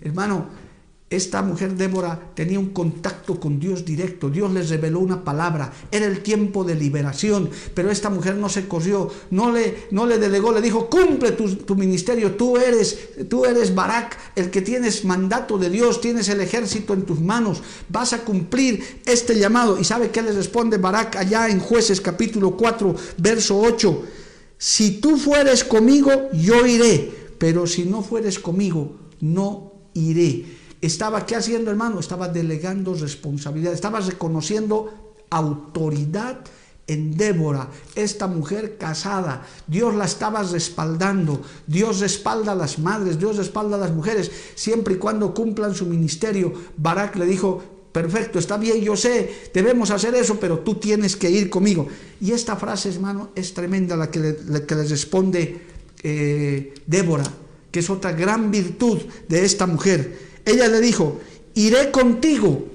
Hermano, esta mujer Débora tenía un contacto con Dios directo, Dios les reveló una palabra, era el tiempo de liberación, pero esta mujer no se corrió, no le, no le delegó, le dijo, cumple tu, ministerio, tú eres, tú eres Barak, el que tienes mandato de Dios, tienes el ejército en tus manos, vas a cumplir este llamado. ¿Y sabe qué les responde Barak allá en jueces capítulo 4, verso 8? Si tú fueres conmigo, yo iré, pero si no fueres conmigo, no iré estaba, ¿qué haciendo hermano? Estaba delegando responsabilidad, estaba reconociendo autoridad en Débora, esta mujer casada. Dios la estaba respaldando. Dios respalda a las madres, Dios respalda a las mujeres, siempre y cuando cumplan su ministerio. Barak le dijo, perfecto, está bien, yo sé, debemos hacer eso, pero tú tienes que ir conmigo. Y esta frase, hermano, es tremenda la que le, responde eh, Débora, que es otra gran virtud de esta mujer. Ella le dijo, iré contigo,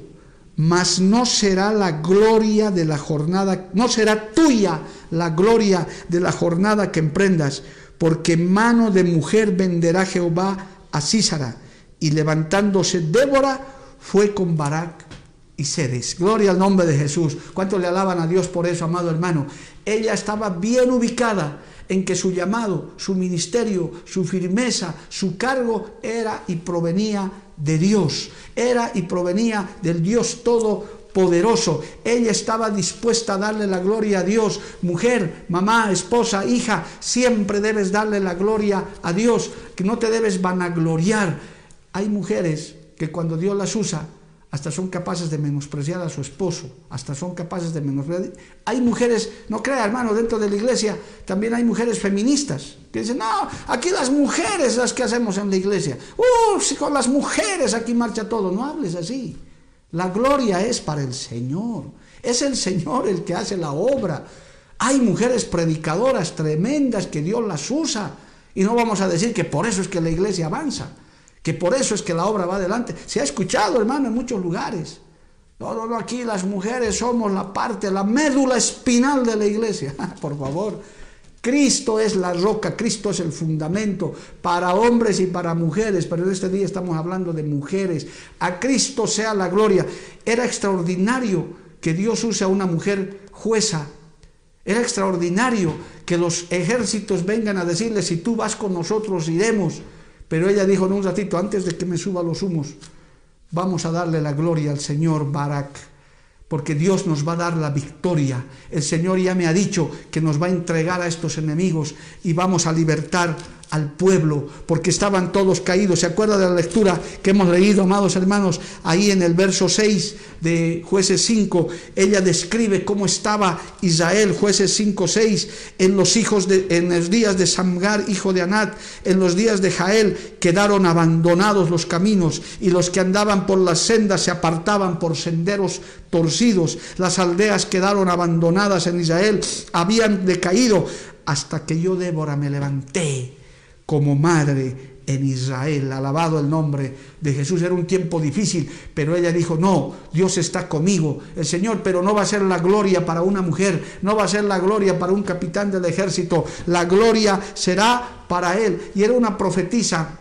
mas no será la gloria de la jornada, no será tuya la gloria de la jornada que emprendas, porque mano de mujer venderá Jehová a Císara. Y levantándose Débora, fue con Barak y Sedes. Gloria al nombre de Jesús. ¿Cuánto le alaban a Dios por eso, amado hermano? Ella estaba bien ubicada en que su llamado, su ministerio, su firmeza, su cargo era y provenía de Dios, era y provenía del Dios Todopoderoso. Ella estaba dispuesta a darle la gloria a Dios. Mujer, mamá, esposa, hija, siempre debes darle la gloria a Dios, que no te debes vanagloriar. Hay mujeres que cuando Dios las usa, hasta son capaces de menospreciar a su esposo, hasta son capaces de menospreciar. Hay mujeres, no crea hermano, dentro de la iglesia también hay mujeres feministas que dicen, no, aquí las mujeres las que hacemos en la iglesia. Uh, si con las mujeres aquí marcha todo, no hables así. La gloria es para el Señor, es el Señor el que hace la obra. Hay mujeres predicadoras tremendas que Dios las usa y no vamos a decir que por eso es que la iglesia avanza que por eso es que la obra va adelante. Se ha escuchado, hermano, en muchos lugares. No, no, no, aquí las mujeres somos la parte, la médula espinal de la iglesia. por favor, Cristo es la roca, Cristo es el fundamento para hombres y para mujeres, pero en este día estamos hablando de mujeres. A Cristo sea la gloria. Era extraordinario que Dios use a una mujer jueza. Era extraordinario que los ejércitos vengan a decirle, si tú vas con nosotros, iremos. Pero ella dijo en un ratito, antes de que me suba los humos, vamos a darle la gloria al Señor Barak, porque Dios nos va a dar la victoria. El Señor ya me ha dicho que nos va a entregar a estos enemigos y vamos a libertar al pueblo, porque estaban todos caídos. ¿Se acuerda de la lectura que hemos leído, amados hermanos? Ahí en el verso 6 de jueces 5, ella describe cómo estaba Israel, jueces 5, 6, en los hijos de, en los días de Samgar, hijo de Anat, en los días de Jael, quedaron abandonados los caminos, y los que andaban por las sendas se apartaban por senderos torcidos. Las aldeas quedaron abandonadas en Israel, habían decaído, hasta que yo, Débora, me levanté como madre en Israel. Alabado el nombre de Jesús. Era un tiempo difícil, pero ella dijo, no, Dios está conmigo. El Señor, pero no va a ser la gloria para una mujer, no va a ser la gloria para un capitán del ejército. La gloria será para él. Y era una profetisa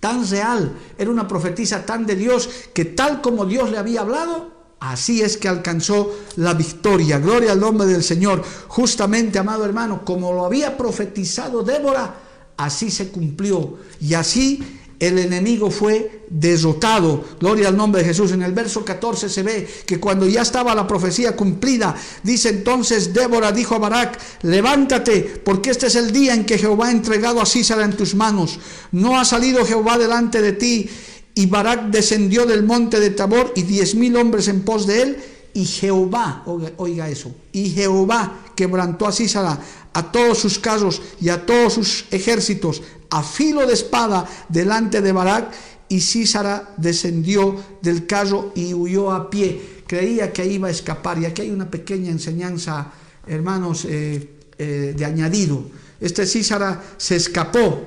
tan real, era una profetisa tan de Dios, que tal como Dios le había hablado, Así es que alcanzó la victoria. Gloria al nombre del Señor. Justamente, amado hermano, como lo había profetizado Débora, así se cumplió y así el enemigo fue derrotado. Gloria al nombre de Jesús. En el verso 14 se ve que cuando ya estaba la profecía cumplida, dice entonces Débora dijo a Barak, levántate, porque este es el día en que Jehová ha entregado a Císara en tus manos. No ha salido Jehová delante de ti. Y Barak descendió del monte de Tabor y diez mil hombres en pos de él. Y Jehová, oiga, eso, y Jehová quebrantó a Císara a todos sus carros y a todos sus ejércitos a filo de espada delante de Barak y Císara descendió del carro y huyó a pie. Creía que iba a escapar y aquí hay una pequeña enseñanza, hermanos, eh, eh, de añadido. Este Císara se escapó,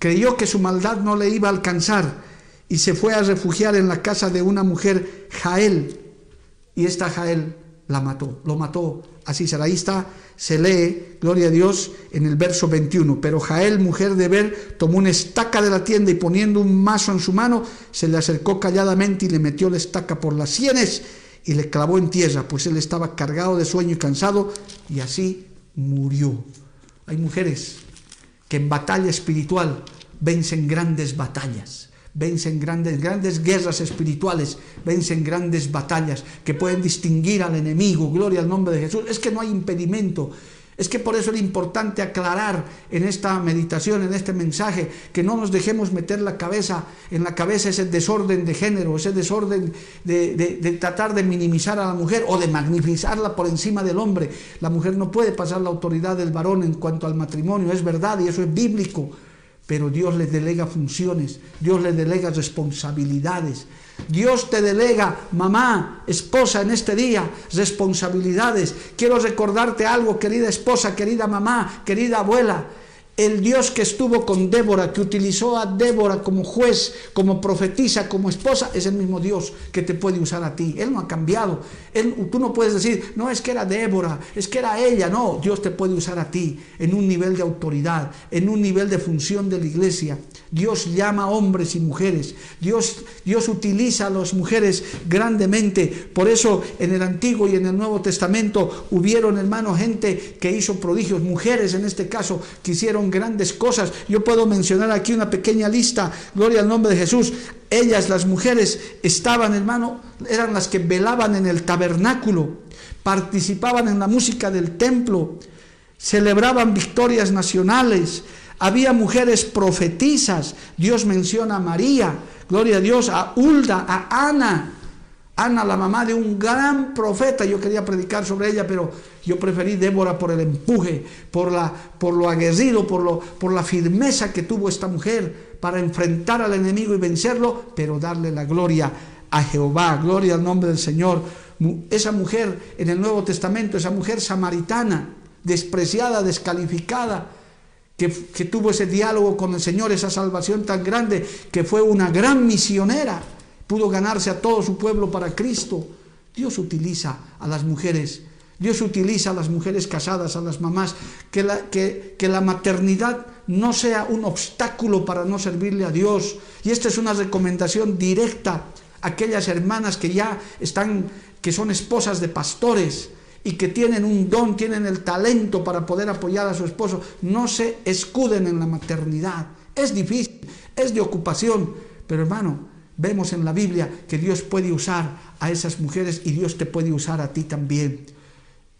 creyó que su maldad no le iba a alcanzar y se fue a refugiar en la casa de una mujer, Jael, y esta Jael la mató, lo mató así será. Ahí está, se lee, gloria a Dios, en el verso 21. Pero Jael, mujer de Ber, tomó una estaca de la tienda y poniendo un mazo en su mano, se le acercó calladamente y le metió la estaca por las sienes y le clavó en tierra, pues él estaba cargado de sueño y cansado, y así murió. Hay mujeres que en batalla espiritual vencen grandes batallas vencen grandes, grandes guerras espirituales, vencen grandes batallas que pueden distinguir al enemigo, gloria al nombre de Jesús. Es que no hay impedimento. Es que por eso es importante aclarar en esta meditación, en este mensaje, que no nos dejemos meter la cabeza en la cabeza ese desorden de género, ese desorden de, de tratar de minimizar a la mujer o de magnificarla por encima del hombre. La mujer no puede pasar la autoridad del varón en cuanto al matrimonio, es verdad y eso es bíblico pero Dios le delega funciones, Dios le delega responsabilidades. Dios te delega, mamá, esposa, en este día, responsabilidades. Quiero recordarte algo, querida esposa, querida mamá, querida abuela. El Dios que estuvo con Débora, que utilizó a Débora como juez, como profetisa, como esposa, es el mismo Dios que te puede usar a ti. Él no ha cambiado. Tú no puedes decir, no es que era Débora, es que era ella. No, Dios te puede usar a ti en un nivel de autoridad, en un nivel de función de la iglesia. Dios llama a hombres y mujeres. Dios, Dios utiliza a las mujeres grandemente. Por eso en el Antiguo y en el Nuevo Testamento hubieron, hermano, gente que hizo prodigios, mujeres en este caso, que hicieron grandes cosas. Yo puedo mencionar aquí una pequeña lista, gloria al nombre de Jesús. Ellas, las mujeres, estaban, hermano, eran las que velaban en el tabernáculo, participaban en la música del templo, celebraban victorias nacionales, Había mujeres profetizas. Dios menciona a María, gloria a Dios, a Hulda, a Ana. Ana, la mamá de un gran profeta. Yo quería predicar sobre ella, pero yo preferí Débora por el empuje, por, la, por lo aguerrido, por, lo, por la firmeza que tuvo esta mujer para enfrentar al enemigo y vencerlo, pero darle la gloria a Jehová. Gloria al nombre del Señor. Esa mujer en el Nuevo Testamento, esa mujer samaritana, despreciada, descalificada, que, tuvo ese diálogo con el Señor, esa salvación tan grande, que fue una gran misionera, pudo ganarse a todo su pueblo para Cristo. Dios utiliza a las mujeres, Dios utiliza a las mujeres casadas, a las mamás, que la, que, que la maternidad no sea un obstáculo para no servirle a Dios. Y esta es una recomendación directa a aquellas hermanas que ya están, que son esposas de pastores, y que tienen un don, tienen el talento para poder apoyar a su esposo, no se escuden en la maternidad. Es difícil, es de ocupación, pero hermano, vemos en la Biblia que Dios puede usar a esas mujeres y Dios te puede usar a ti también.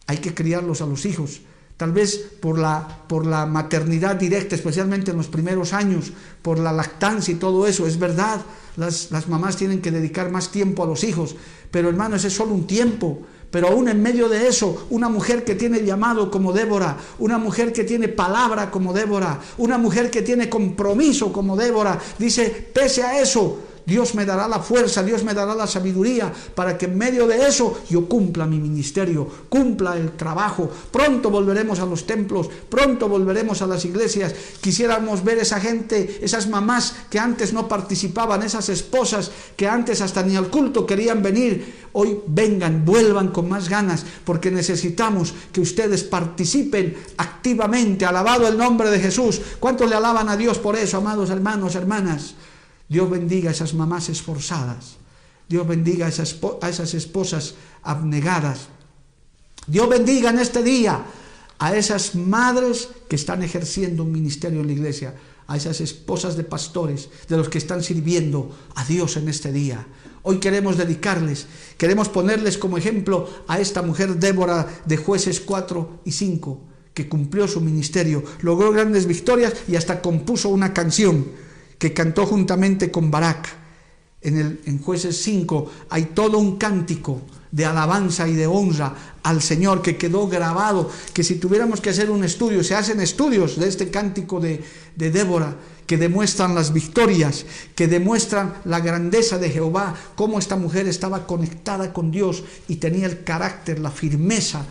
Hay que criarlos a los hijos. Tal vez por la, por la maternidad directa, especialmente en los primeros años, por la lactancia y todo eso, es verdad, las, las mamás tienen que dedicar más tiempo a los hijos, pero hermano, ese es solo un tiempo. Pero aún en medio de eso, una mujer que tiene llamado como Débora, una mujer que tiene palabra como Débora, una mujer que tiene compromiso como Débora, dice, pese a eso, Dios me dará la fuerza, Dios me dará la sabiduría para que en medio de eso yo cumpla mi ministerio, cumpla el trabajo. Pronto volveremos a los templos, pronto volveremos a las iglesias. Quisiéramos ver esa gente, esas mamás que antes no participaban, esas esposas que antes hasta ni al culto querían venir. Hoy vengan, vuelvan con más ganas, porque necesitamos que ustedes participen activamente. Alabado el nombre de Jesús. ¿Cuántos le alaban a Dios por eso, amados hermanos, hermanas? Dios bendiga a esas mamás esforzadas. Dios bendiga a esas, a esas esposas abnegadas. Dios bendiga en este día a esas madres que están ejerciendo un ministerio en la iglesia, a esas esposas de pastores, de los que están sirviendo a Dios en este día. Hoy queremos dedicarles, queremos ponerles como ejemplo a esta mujer Débora de jueces 4 y 5, que cumplió su ministerio, logró grandes victorias y hasta compuso una canción que cantó juntamente con Barak. En, el, en jueces 5 hay todo un cántico de alabanza y de honra al Señor que quedó grabado, que si tuviéramos que hacer un estudio, se hacen estudios de este cántico de, de Débora, que demuestran las victorias, que demuestran la grandeza de Jehová, cómo esta mujer estaba conectada con Dios y tenía el carácter, la firmeza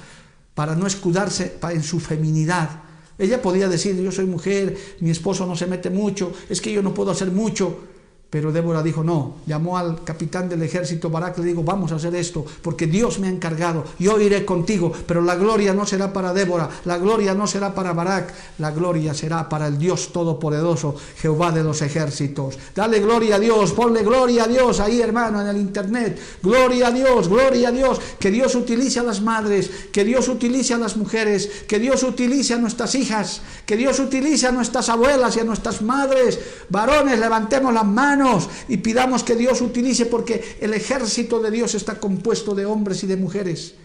para no escudarse en su feminidad, ella podía decir, yo soy mujer, mi esposo no se mete mucho, es que yo no puedo hacer mucho. Pero Débora dijo, no, llamó al capitán del ejército Barak, le dijo, vamos a hacer esto, porque Dios me ha encargado, yo iré contigo, pero la gloria no será para Débora, la gloria no será para Barak, la gloria será para el Dios Todopoderoso, Jehová de los ejércitos. Dale gloria a Dios, ponle gloria a Dios ahí hermano en el internet, gloria a Dios, gloria a Dios, que Dios utilice a las madres, que Dios utilice a las mujeres, que Dios utilice a nuestras hijas, que Dios utilice a nuestras abuelas y a nuestras madres, varones, levantemos las manos y pidamos que Dios utilice porque el ejército de Dios está compuesto de hombres y de mujeres,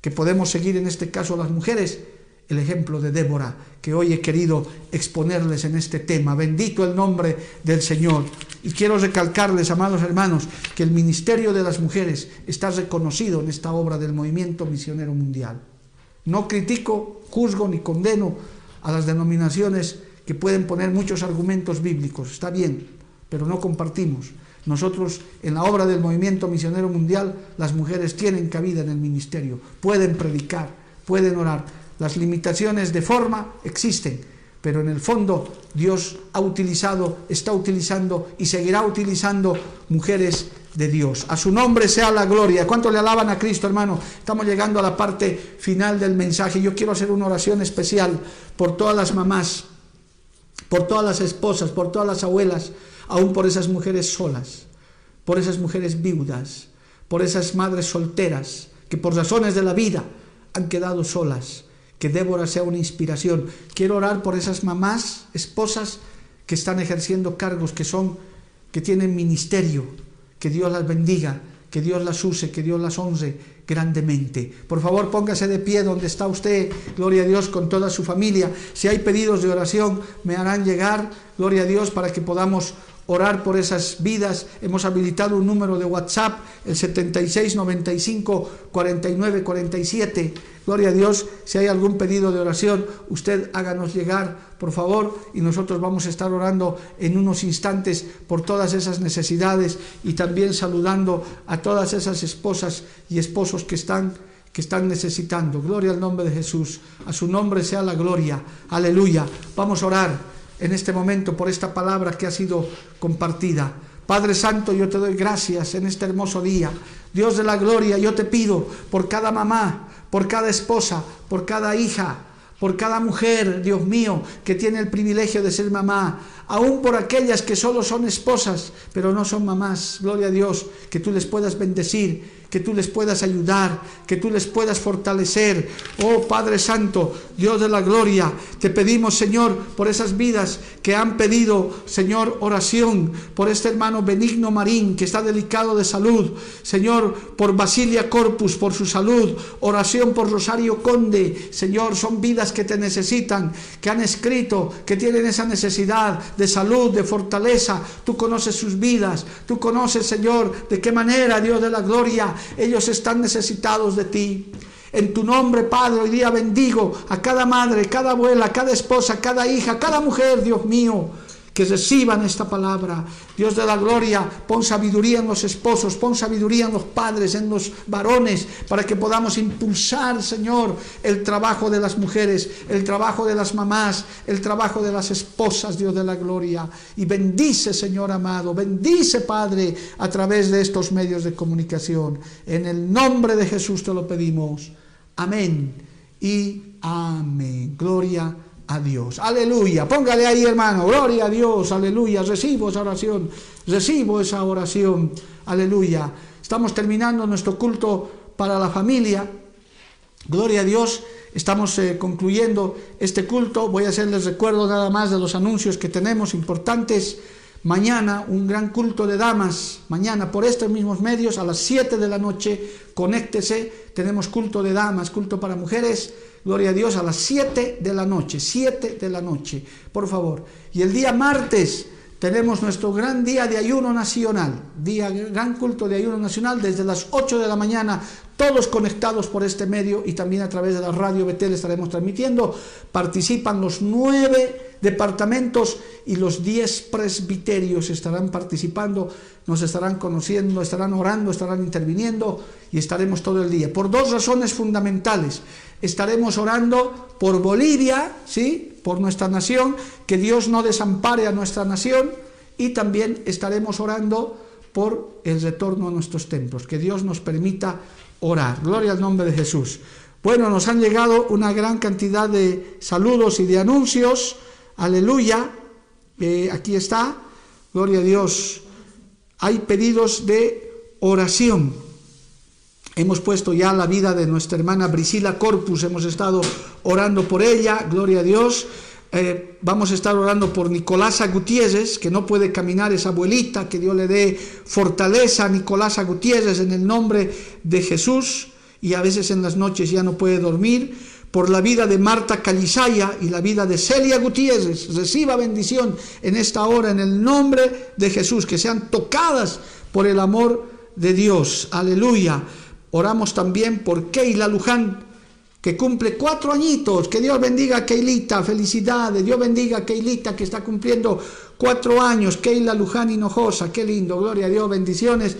que podemos seguir en este caso las mujeres, el ejemplo de Débora, que hoy he querido exponerles en este tema. Bendito el nombre del Señor. Y quiero recalcarles, amados hermanos, que el ministerio de las mujeres está reconocido en esta obra del movimiento misionero mundial. No critico, juzgo ni condeno a las denominaciones que pueden poner muchos argumentos bíblicos. Está bien, pero no compartimos. Nosotros, en la obra del movimiento misionero mundial, las mujeres tienen cabida en el ministerio, pueden predicar, pueden orar. Las limitaciones de forma existen, pero en el fondo Dios ha utilizado, está utilizando y seguirá utilizando mujeres de Dios. A su nombre sea la gloria. ¿Cuánto le alaban a Cristo, hermano? Estamos llegando a la parte final del mensaje. Yo quiero hacer una oración especial por todas las mamás, por todas las esposas, por todas las abuelas aún por esas mujeres solas, por esas mujeres viudas, por esas madres solteras que por razones de la vida han quedado solas. Que Débora sea una inspiración. Quiero orar por esas mamás, esposas que están ejerciendo cargos, que son, que tienen ministerio. Que Dios las bendiga, que Dios las use, que Dios las honre grandemente. Por favor, póngase de pie donde está usted, gloria a Dios, con toda su familia. Si hay pedidos de oración, me harán llegar, gloria a Dios, para que podamos orar por esas vidas. Hemos habilitado un número de WhatsApp, el 76 95 49 47. Gloria a Dios, si hay algún pedido de oración, usted háganos llegar, por favor, y nosotros vamos a estar orando en unos instantes por todas esas necesidades y también saludando a todas esas esposas y esposos que están que están necesitando. Gloria al nombre de Jesús. A su nombre sea la gloria. Aleluya. Vamos a orar en este momento por esta palabra que ha sido compartida. Padre Santo, yo te doy gracias en este hermoso día. Dios de la gloria, yo te pido por cada mamá, por cada esposa, por cada hija, por cada mujer, Dios mío, que tiene el privilegio de ser mamá, aún por aquellas que solo son esposas, pero no son mamás. Gloria a Dios, que tú les puedas bendecir que tú les puedas ayudar, que tú les puedas fortalecer. Oh Padre Santo, Dios de la gloria, te pedimos, Señor, por esas vidas que han pedido, Señor, oración, por este hermano Benigno Marín, que está delicado de salud, Señor, por Basilia Corpus, por su salud, oración por Rosario Conde, Señor, son vidas que te necesitan, que han escrito, que tienen esa necesidad de salud, de fortaleza. Tú conoces sus vidas, tú conoces, Señor, de qué manera, Dios de la gloria, ellos están necesitados de ti. En tu nombre, Padre, hoy día bendigo a cada madre, cada abuela, cada esposa, cada hija, cada mujer, Dios mío que reciban esta palabra. Dios de la gloria, pon sabiduría en los esposos, pon sabiduría en los padres, en los varones, para que podamos impulsar, Señor, el trabajo de las mujeres, el trabajo de las mamás, el trabajo de las esposas, Dios de la gloria. Y bendice, Señor amado, bendice, Padre, a través de estos medios de comunicación. En el nombre de Jesús te lo pedimos. Amén y amén. Gloria a Dios. Aleluya. Póngale ahí, hermano. Gloria a Dios. Aleluya. Recibo esa oración. Recibo esa oración. Aleluya. Estamos terminando nuestro culto para la familia. Gloria a Dios. Estamos eh, concluyendo este culto. Voy a hacerles recuerdo nada más de los anuncios que tenemos importantes. Mañana un gran culto de damas. Mañana por estos mismos medios a las 7 de la noche. Conéctese. Tenemos culto de damas, culto para mujeres gloria a Dios, a las 7 de la noche, 7 de la noche, por favor. Y el día martes tenemos nuestro gran día de ayuno nacional, día gran culto de ayuno nacional desde las 8 de la mañana, todos conectados por este medio y también a través de la radio Betel estaremos transmitiendo. Participan los nueve departamentos y los diez presbiterios estarán participando, nos estarán conociendo, estarán orando, estarán interviniendo y estaremos todo el día. Por dos razones fundamentales estaremos orando por Bolivia, ¿sí? por nuestra nación, que Dios no desampare a nuestra nación, y también estaremos orando por el retorno a nuestros templos, que Dios nos permita orar. Gloria al nombre de Jesús. Bueno, nos han llegado una gran cantidad de saludos y de anuncios. Aleluya. Eh, aquí está. Gloria a Dios. Hay pedidos de oración. Hemos puesto ya la vida de nuestra hermana Brisila Corpus, hemos estado orando por ella, gloria a Dios. Eh, vamos a estar orando por Nicolasa Gutiérrez, que no puede caminar, esa abuelita, que Dios le dé fortaleza a Nicolasa Gutiérrez en el nombre de Jesús, y a veces en las noches ya no puede dormir. Por la vida de Marta Calizaya y la vida de Celia Gutiérrez, reciba bendición en esta hora en el nombre de Jesús, que sean tocadas por el amor de Dios. Aleluya. Oramos también por Keila Luján, que cumple cuatro añitos. Que Dios bendiga a Keilita, felicidades. Dios bendiga a Keilita, que está cumpliendo cuatro años. Keila Luján Hinojosa, qué lindo, gloria a Dios, bendiciones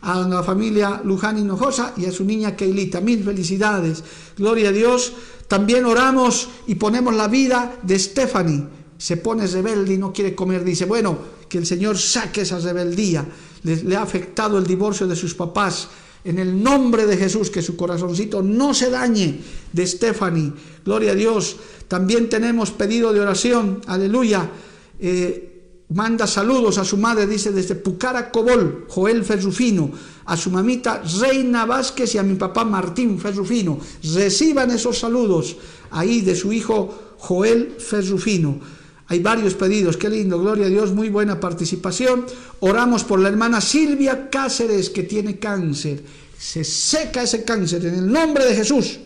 a la familia Luján Hinojosa y a su niña Keilita. Mil felicidades, gloria a Dios. También oramos y ponemos la vida de Stephanie. Se pone rebelde y no quiere comer. Dice, bueno, que el Señor saque esa rebeldía. le ha afectado el divorcio de sus papás en el nombre de Jesús, que su corazoncito no se dañe de Stephanie. Gloria a Dios. También tenemos pedido de oración. Aleluya. Eh, manda saludos a su madre, dice desde Pucara Cobol, Joel Ferrufino, a su mamita Reina Vázquez y a mi papá Martín Ferrufino. Reciban esos saludos ahí de su hijo Joel Ferrufino. Hay varios pedidos, qué lindo, gloria a Dios, muy buena participación. Oramos por la hermana Silvia Cáceres que tiene cáncer. Se seca ese cáncer en el nombre de Jesús,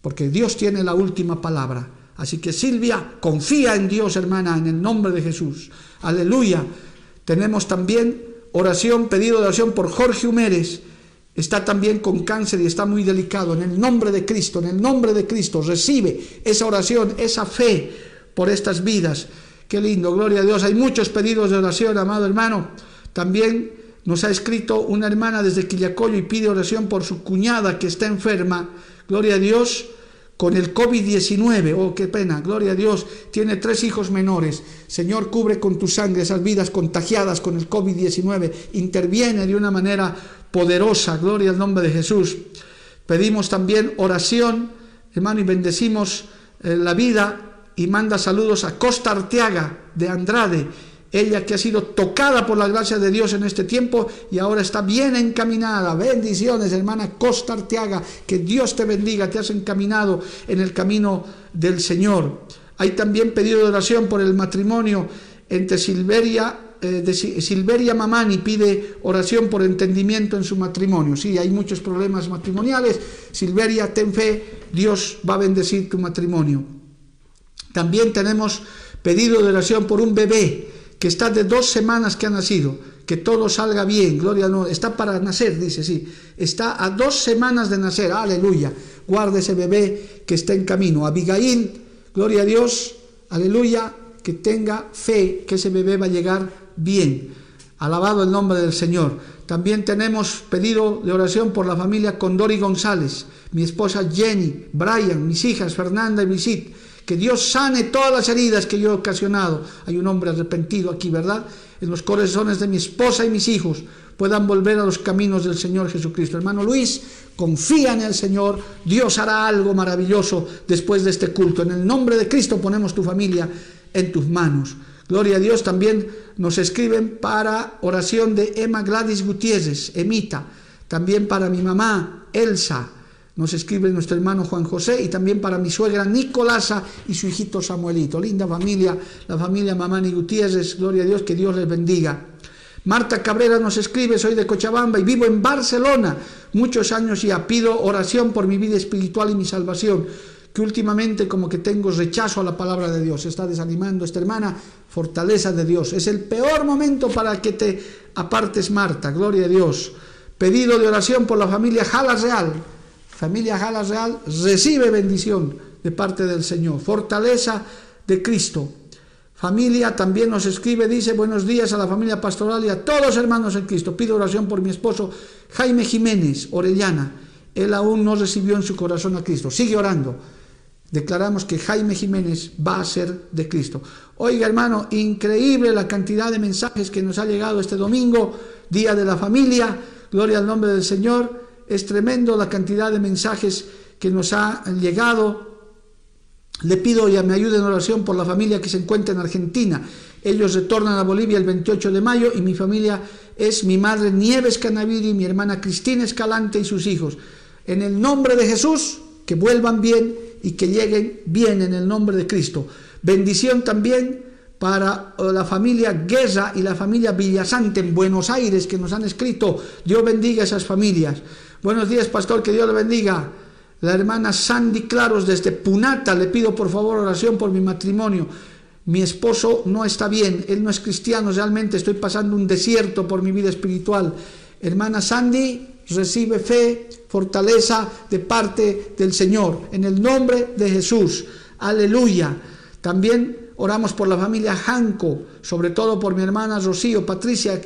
porque Dios tiene la última palabra. Así que Silvia, confía en Dios, hermana, en el nombre de Jesús. Aleluya. Tenemos también oración, pedido de oración por Jorge Humérez. Está también con cáncer y está muy delicado. En el nombre de Cristo, en el nombre de Cristo, recibe esa oración, esa fe por estas vidas. Qué lindo, gloria a Dios. Hay muchos pedidos de oración, amado hermano. También nos ha escrito una hermana desde Quillacoyo y pide oración por su cuñada que está enferma. Gloria a Dios con el COVID-19. Oh, qué pena, gloria a Dios. Tiene tres hijos menores. Señor, cubre con tu sangre esas vidas contagiadas con el COVID-19. Interviene de una manera poderosa. Gloria al nombre de Jesús. Pedimos también oración, hermano, y bendecimos eh, la vida y manda saludos a Costa Arteaga de Andrade, ella que ha sido tocada por la gracia de Dios en este tiempo y ahora está bien encaminada. Bendiciones, hermana Costa Arteaga, que Dios te bendiga, te has encaminado en el camino del Señor. Hay también pedido de oración por el matrimonio entre Silveria eh, de Silveria Mamani pide oración por entendimiento en su matrimonio. Sí, hay muchos problemas matrimoniales. Silveria, ten fe, Dios va a bendecir tu matrimonio. También tenemos pedido de oración por un bebé que está de dos semanas que ha nacido, que todo salga bien, gloria no, está para nacer, dice, sí, está a dos semanas de nacer, aleluya, guarde ese bebé que está en camino. Abigail, gloria a Dios, aleluya, que tenga fe que ese bebé va a llegar bien. Alabado el nombre del Señor. También tenemos pedido de oración por la familia Condori González, mi esposa Jenny, Brian, mis hijas Fernanda y Visit que Dios sane todas las heridas que yo he ocasionado. Hay un hombre arrepentido aquí, ¿verdad? En los corazones de mi esposa y mis hijos puedan volver a los caminos del Señor Jesucristo. Hermano Luis, confía en el Señor, Dios hará algo maravilloso después de este culto. En el nombre de Cristo ponemos tu familia en tus manos. Gloria a Dios, también nos escriben para oración de Emma Gladys Gutiérrez, Emita, también para mi mamá, Elsa, nos escribe nuestro hermano Juan José y también para mi suegra Nicolasa y su hijito Samuelito. Linda familia, la familia Mamani Gutiérrez, gloria a Dios, que Dios les bendiga. Marta Cabrera nos escribe, soy de Cochabamba y vivo en Barcelona muchos años ya. Pido oración por mi vida espiritual y mi salvación, que últimamente como que tengo rechazo a la palabra de Dios. Está desanimando esta hermana, fortaleza de Dios. Es el peor momento para que te apartes, Marta, gloria a Dios. Pedido de oración por la familia Jala Real, familia Jala Real recibe bendición de parte del Señor, fortaleza de Cristo. Familia también nos escribe, dice buenos días a la familia pastoral y a todos hermanos en Cristo. Pido oración por mi esposo Jaime Jiménez, Orellana. Él aún no recibió en su corazón a Cristo. Sigue orando. Declaramos que Jaime Jiménez va a ser de Cristo. Oiga hermano, increíble la cantidad de mensajes que nos ha llegado este domingo, Día de la Familia. Gloria al nombre del Señor. Es tremendo la cantidad de mensajes que nos han llegado. Le pido ya me ayude en oración por la familia que se encuentra en Argentina. Ellos retornan a Bolivia el 28 de mayo y mi familia es mi madre Nieves Canaviri, mi hermana Cristina Escalante y sus hijos. En el nombre de Jesús, que vuelvan bien y que lleguen bien en el nombre de Cristo. Bendición también para eh, la familia Guerra y la familia Villasante en Buenos Aires que nos han escrito. Dios bendiga a esas familias. Buenos días, pastor, que Dios le bendiga. La hermana Sandy Claros desde Punata, le pido por favor oración por mi matrimonio. Mi esposo no está bien, él no es cristiano, realmente estoy pasando un desierto por mi vida espiritual. Hermana Sandy, recibe fe, fortaleza de parte del Señor, en el nombre de Jesús. Aleluya. También oramos por la familia Janco, sobre todo por mi hermana Rocío, Patricia,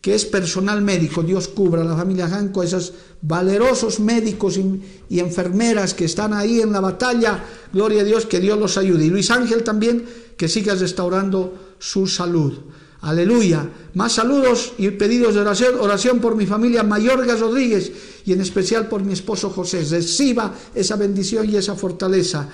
que es personal médico, Dios cubra a la familia Janco, esos valerosos médicos y, enfermeras que están ahí en la batalla, gloria a Dios, que Dios los ayude. Y Luis Ángel también, que siga restaurando su salud. Aleluya. Más saludos y pedidos de oración, oración por mi familia Mayorga Rodríguez y en especial por mi esposo José. Reciba esa bendición y esa fortaleza.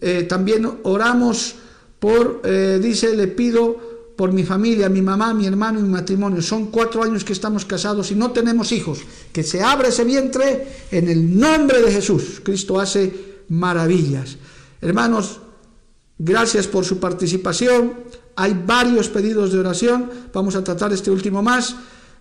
Eh, también oramos por, eh, dice, le pido por mi familia, mi mamá, mi hermano y mi matrimonio. Son cuatro años que estamos casados y no tenemos hijos. Que se abra ese vientre en el nombre de Jesús. Cristo hace maravillas. Hermanos, Gracias por su participación. Hay varios pedidos de oración. Vamos a tratar este último más.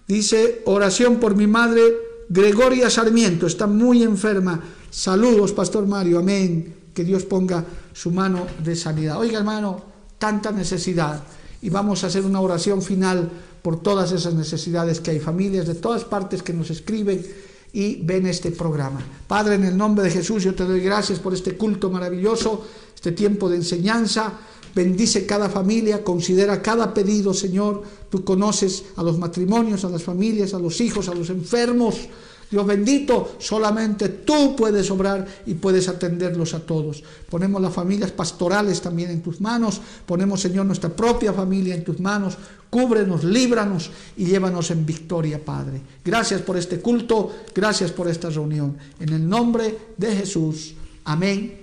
Dice, oración por mi madre Gregoria Sarmiento. Está muy enferma. Saludos, Pastor Mario. Amén. Que Dios ponga su mano de sanidad. Oiga, hermano, tanta necesidad. Y vamos a hacer una oración final por todas esas necesidades que hay. Familias de todas partes que nos escriben y ven este programa. Padre, en el nombre de Jesús, yo te doy gracias por este culto maravilloso, este tiempo de enseñanza. Bendice cada familia, considera cada pedido, Señor. Tú conoces a los matrimonios, a las familias, a los hijos, a los enfermos. Dios bendito, solamente tú puedes obrar y puedes atenderlos a todos. Ponemos las familias pastorales también en tus manos, ponemos, Señor, nuestra propia familia en tus manos. Cúbrenos, líbranos y llévanos en victoria, Padre. Gracias por este culto, gracias por esta reunión. En el nombre de Jesús. Amén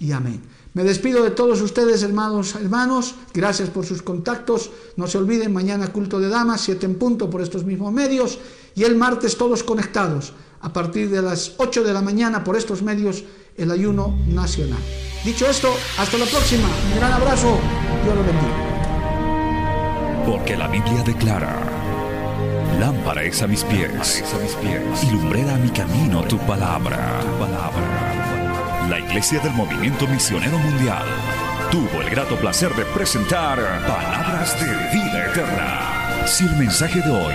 y amén. Me despido de todos ustedes, hermanos, hermanos. Gracias por sus contactos. No se olviden, mañana culto de damas, siete en punto por estos mismos medios. Y el martes todos conectados a partir de las 8 de la mañana por estos medios el ayuno nacional. Dicho esto, hasta la próxima. Un gran abrazo. Dios lo bendiga. Porque la Biblia declara, lámpara es a mis pies, a mis pies y lumbrera a mi camino tu palabra. Tu palabra. La Iglesia del Movimiento Misionero Mundial tuvo el grato placer de presentar Palabras de Vida Eterna. Si el mensaje de hoy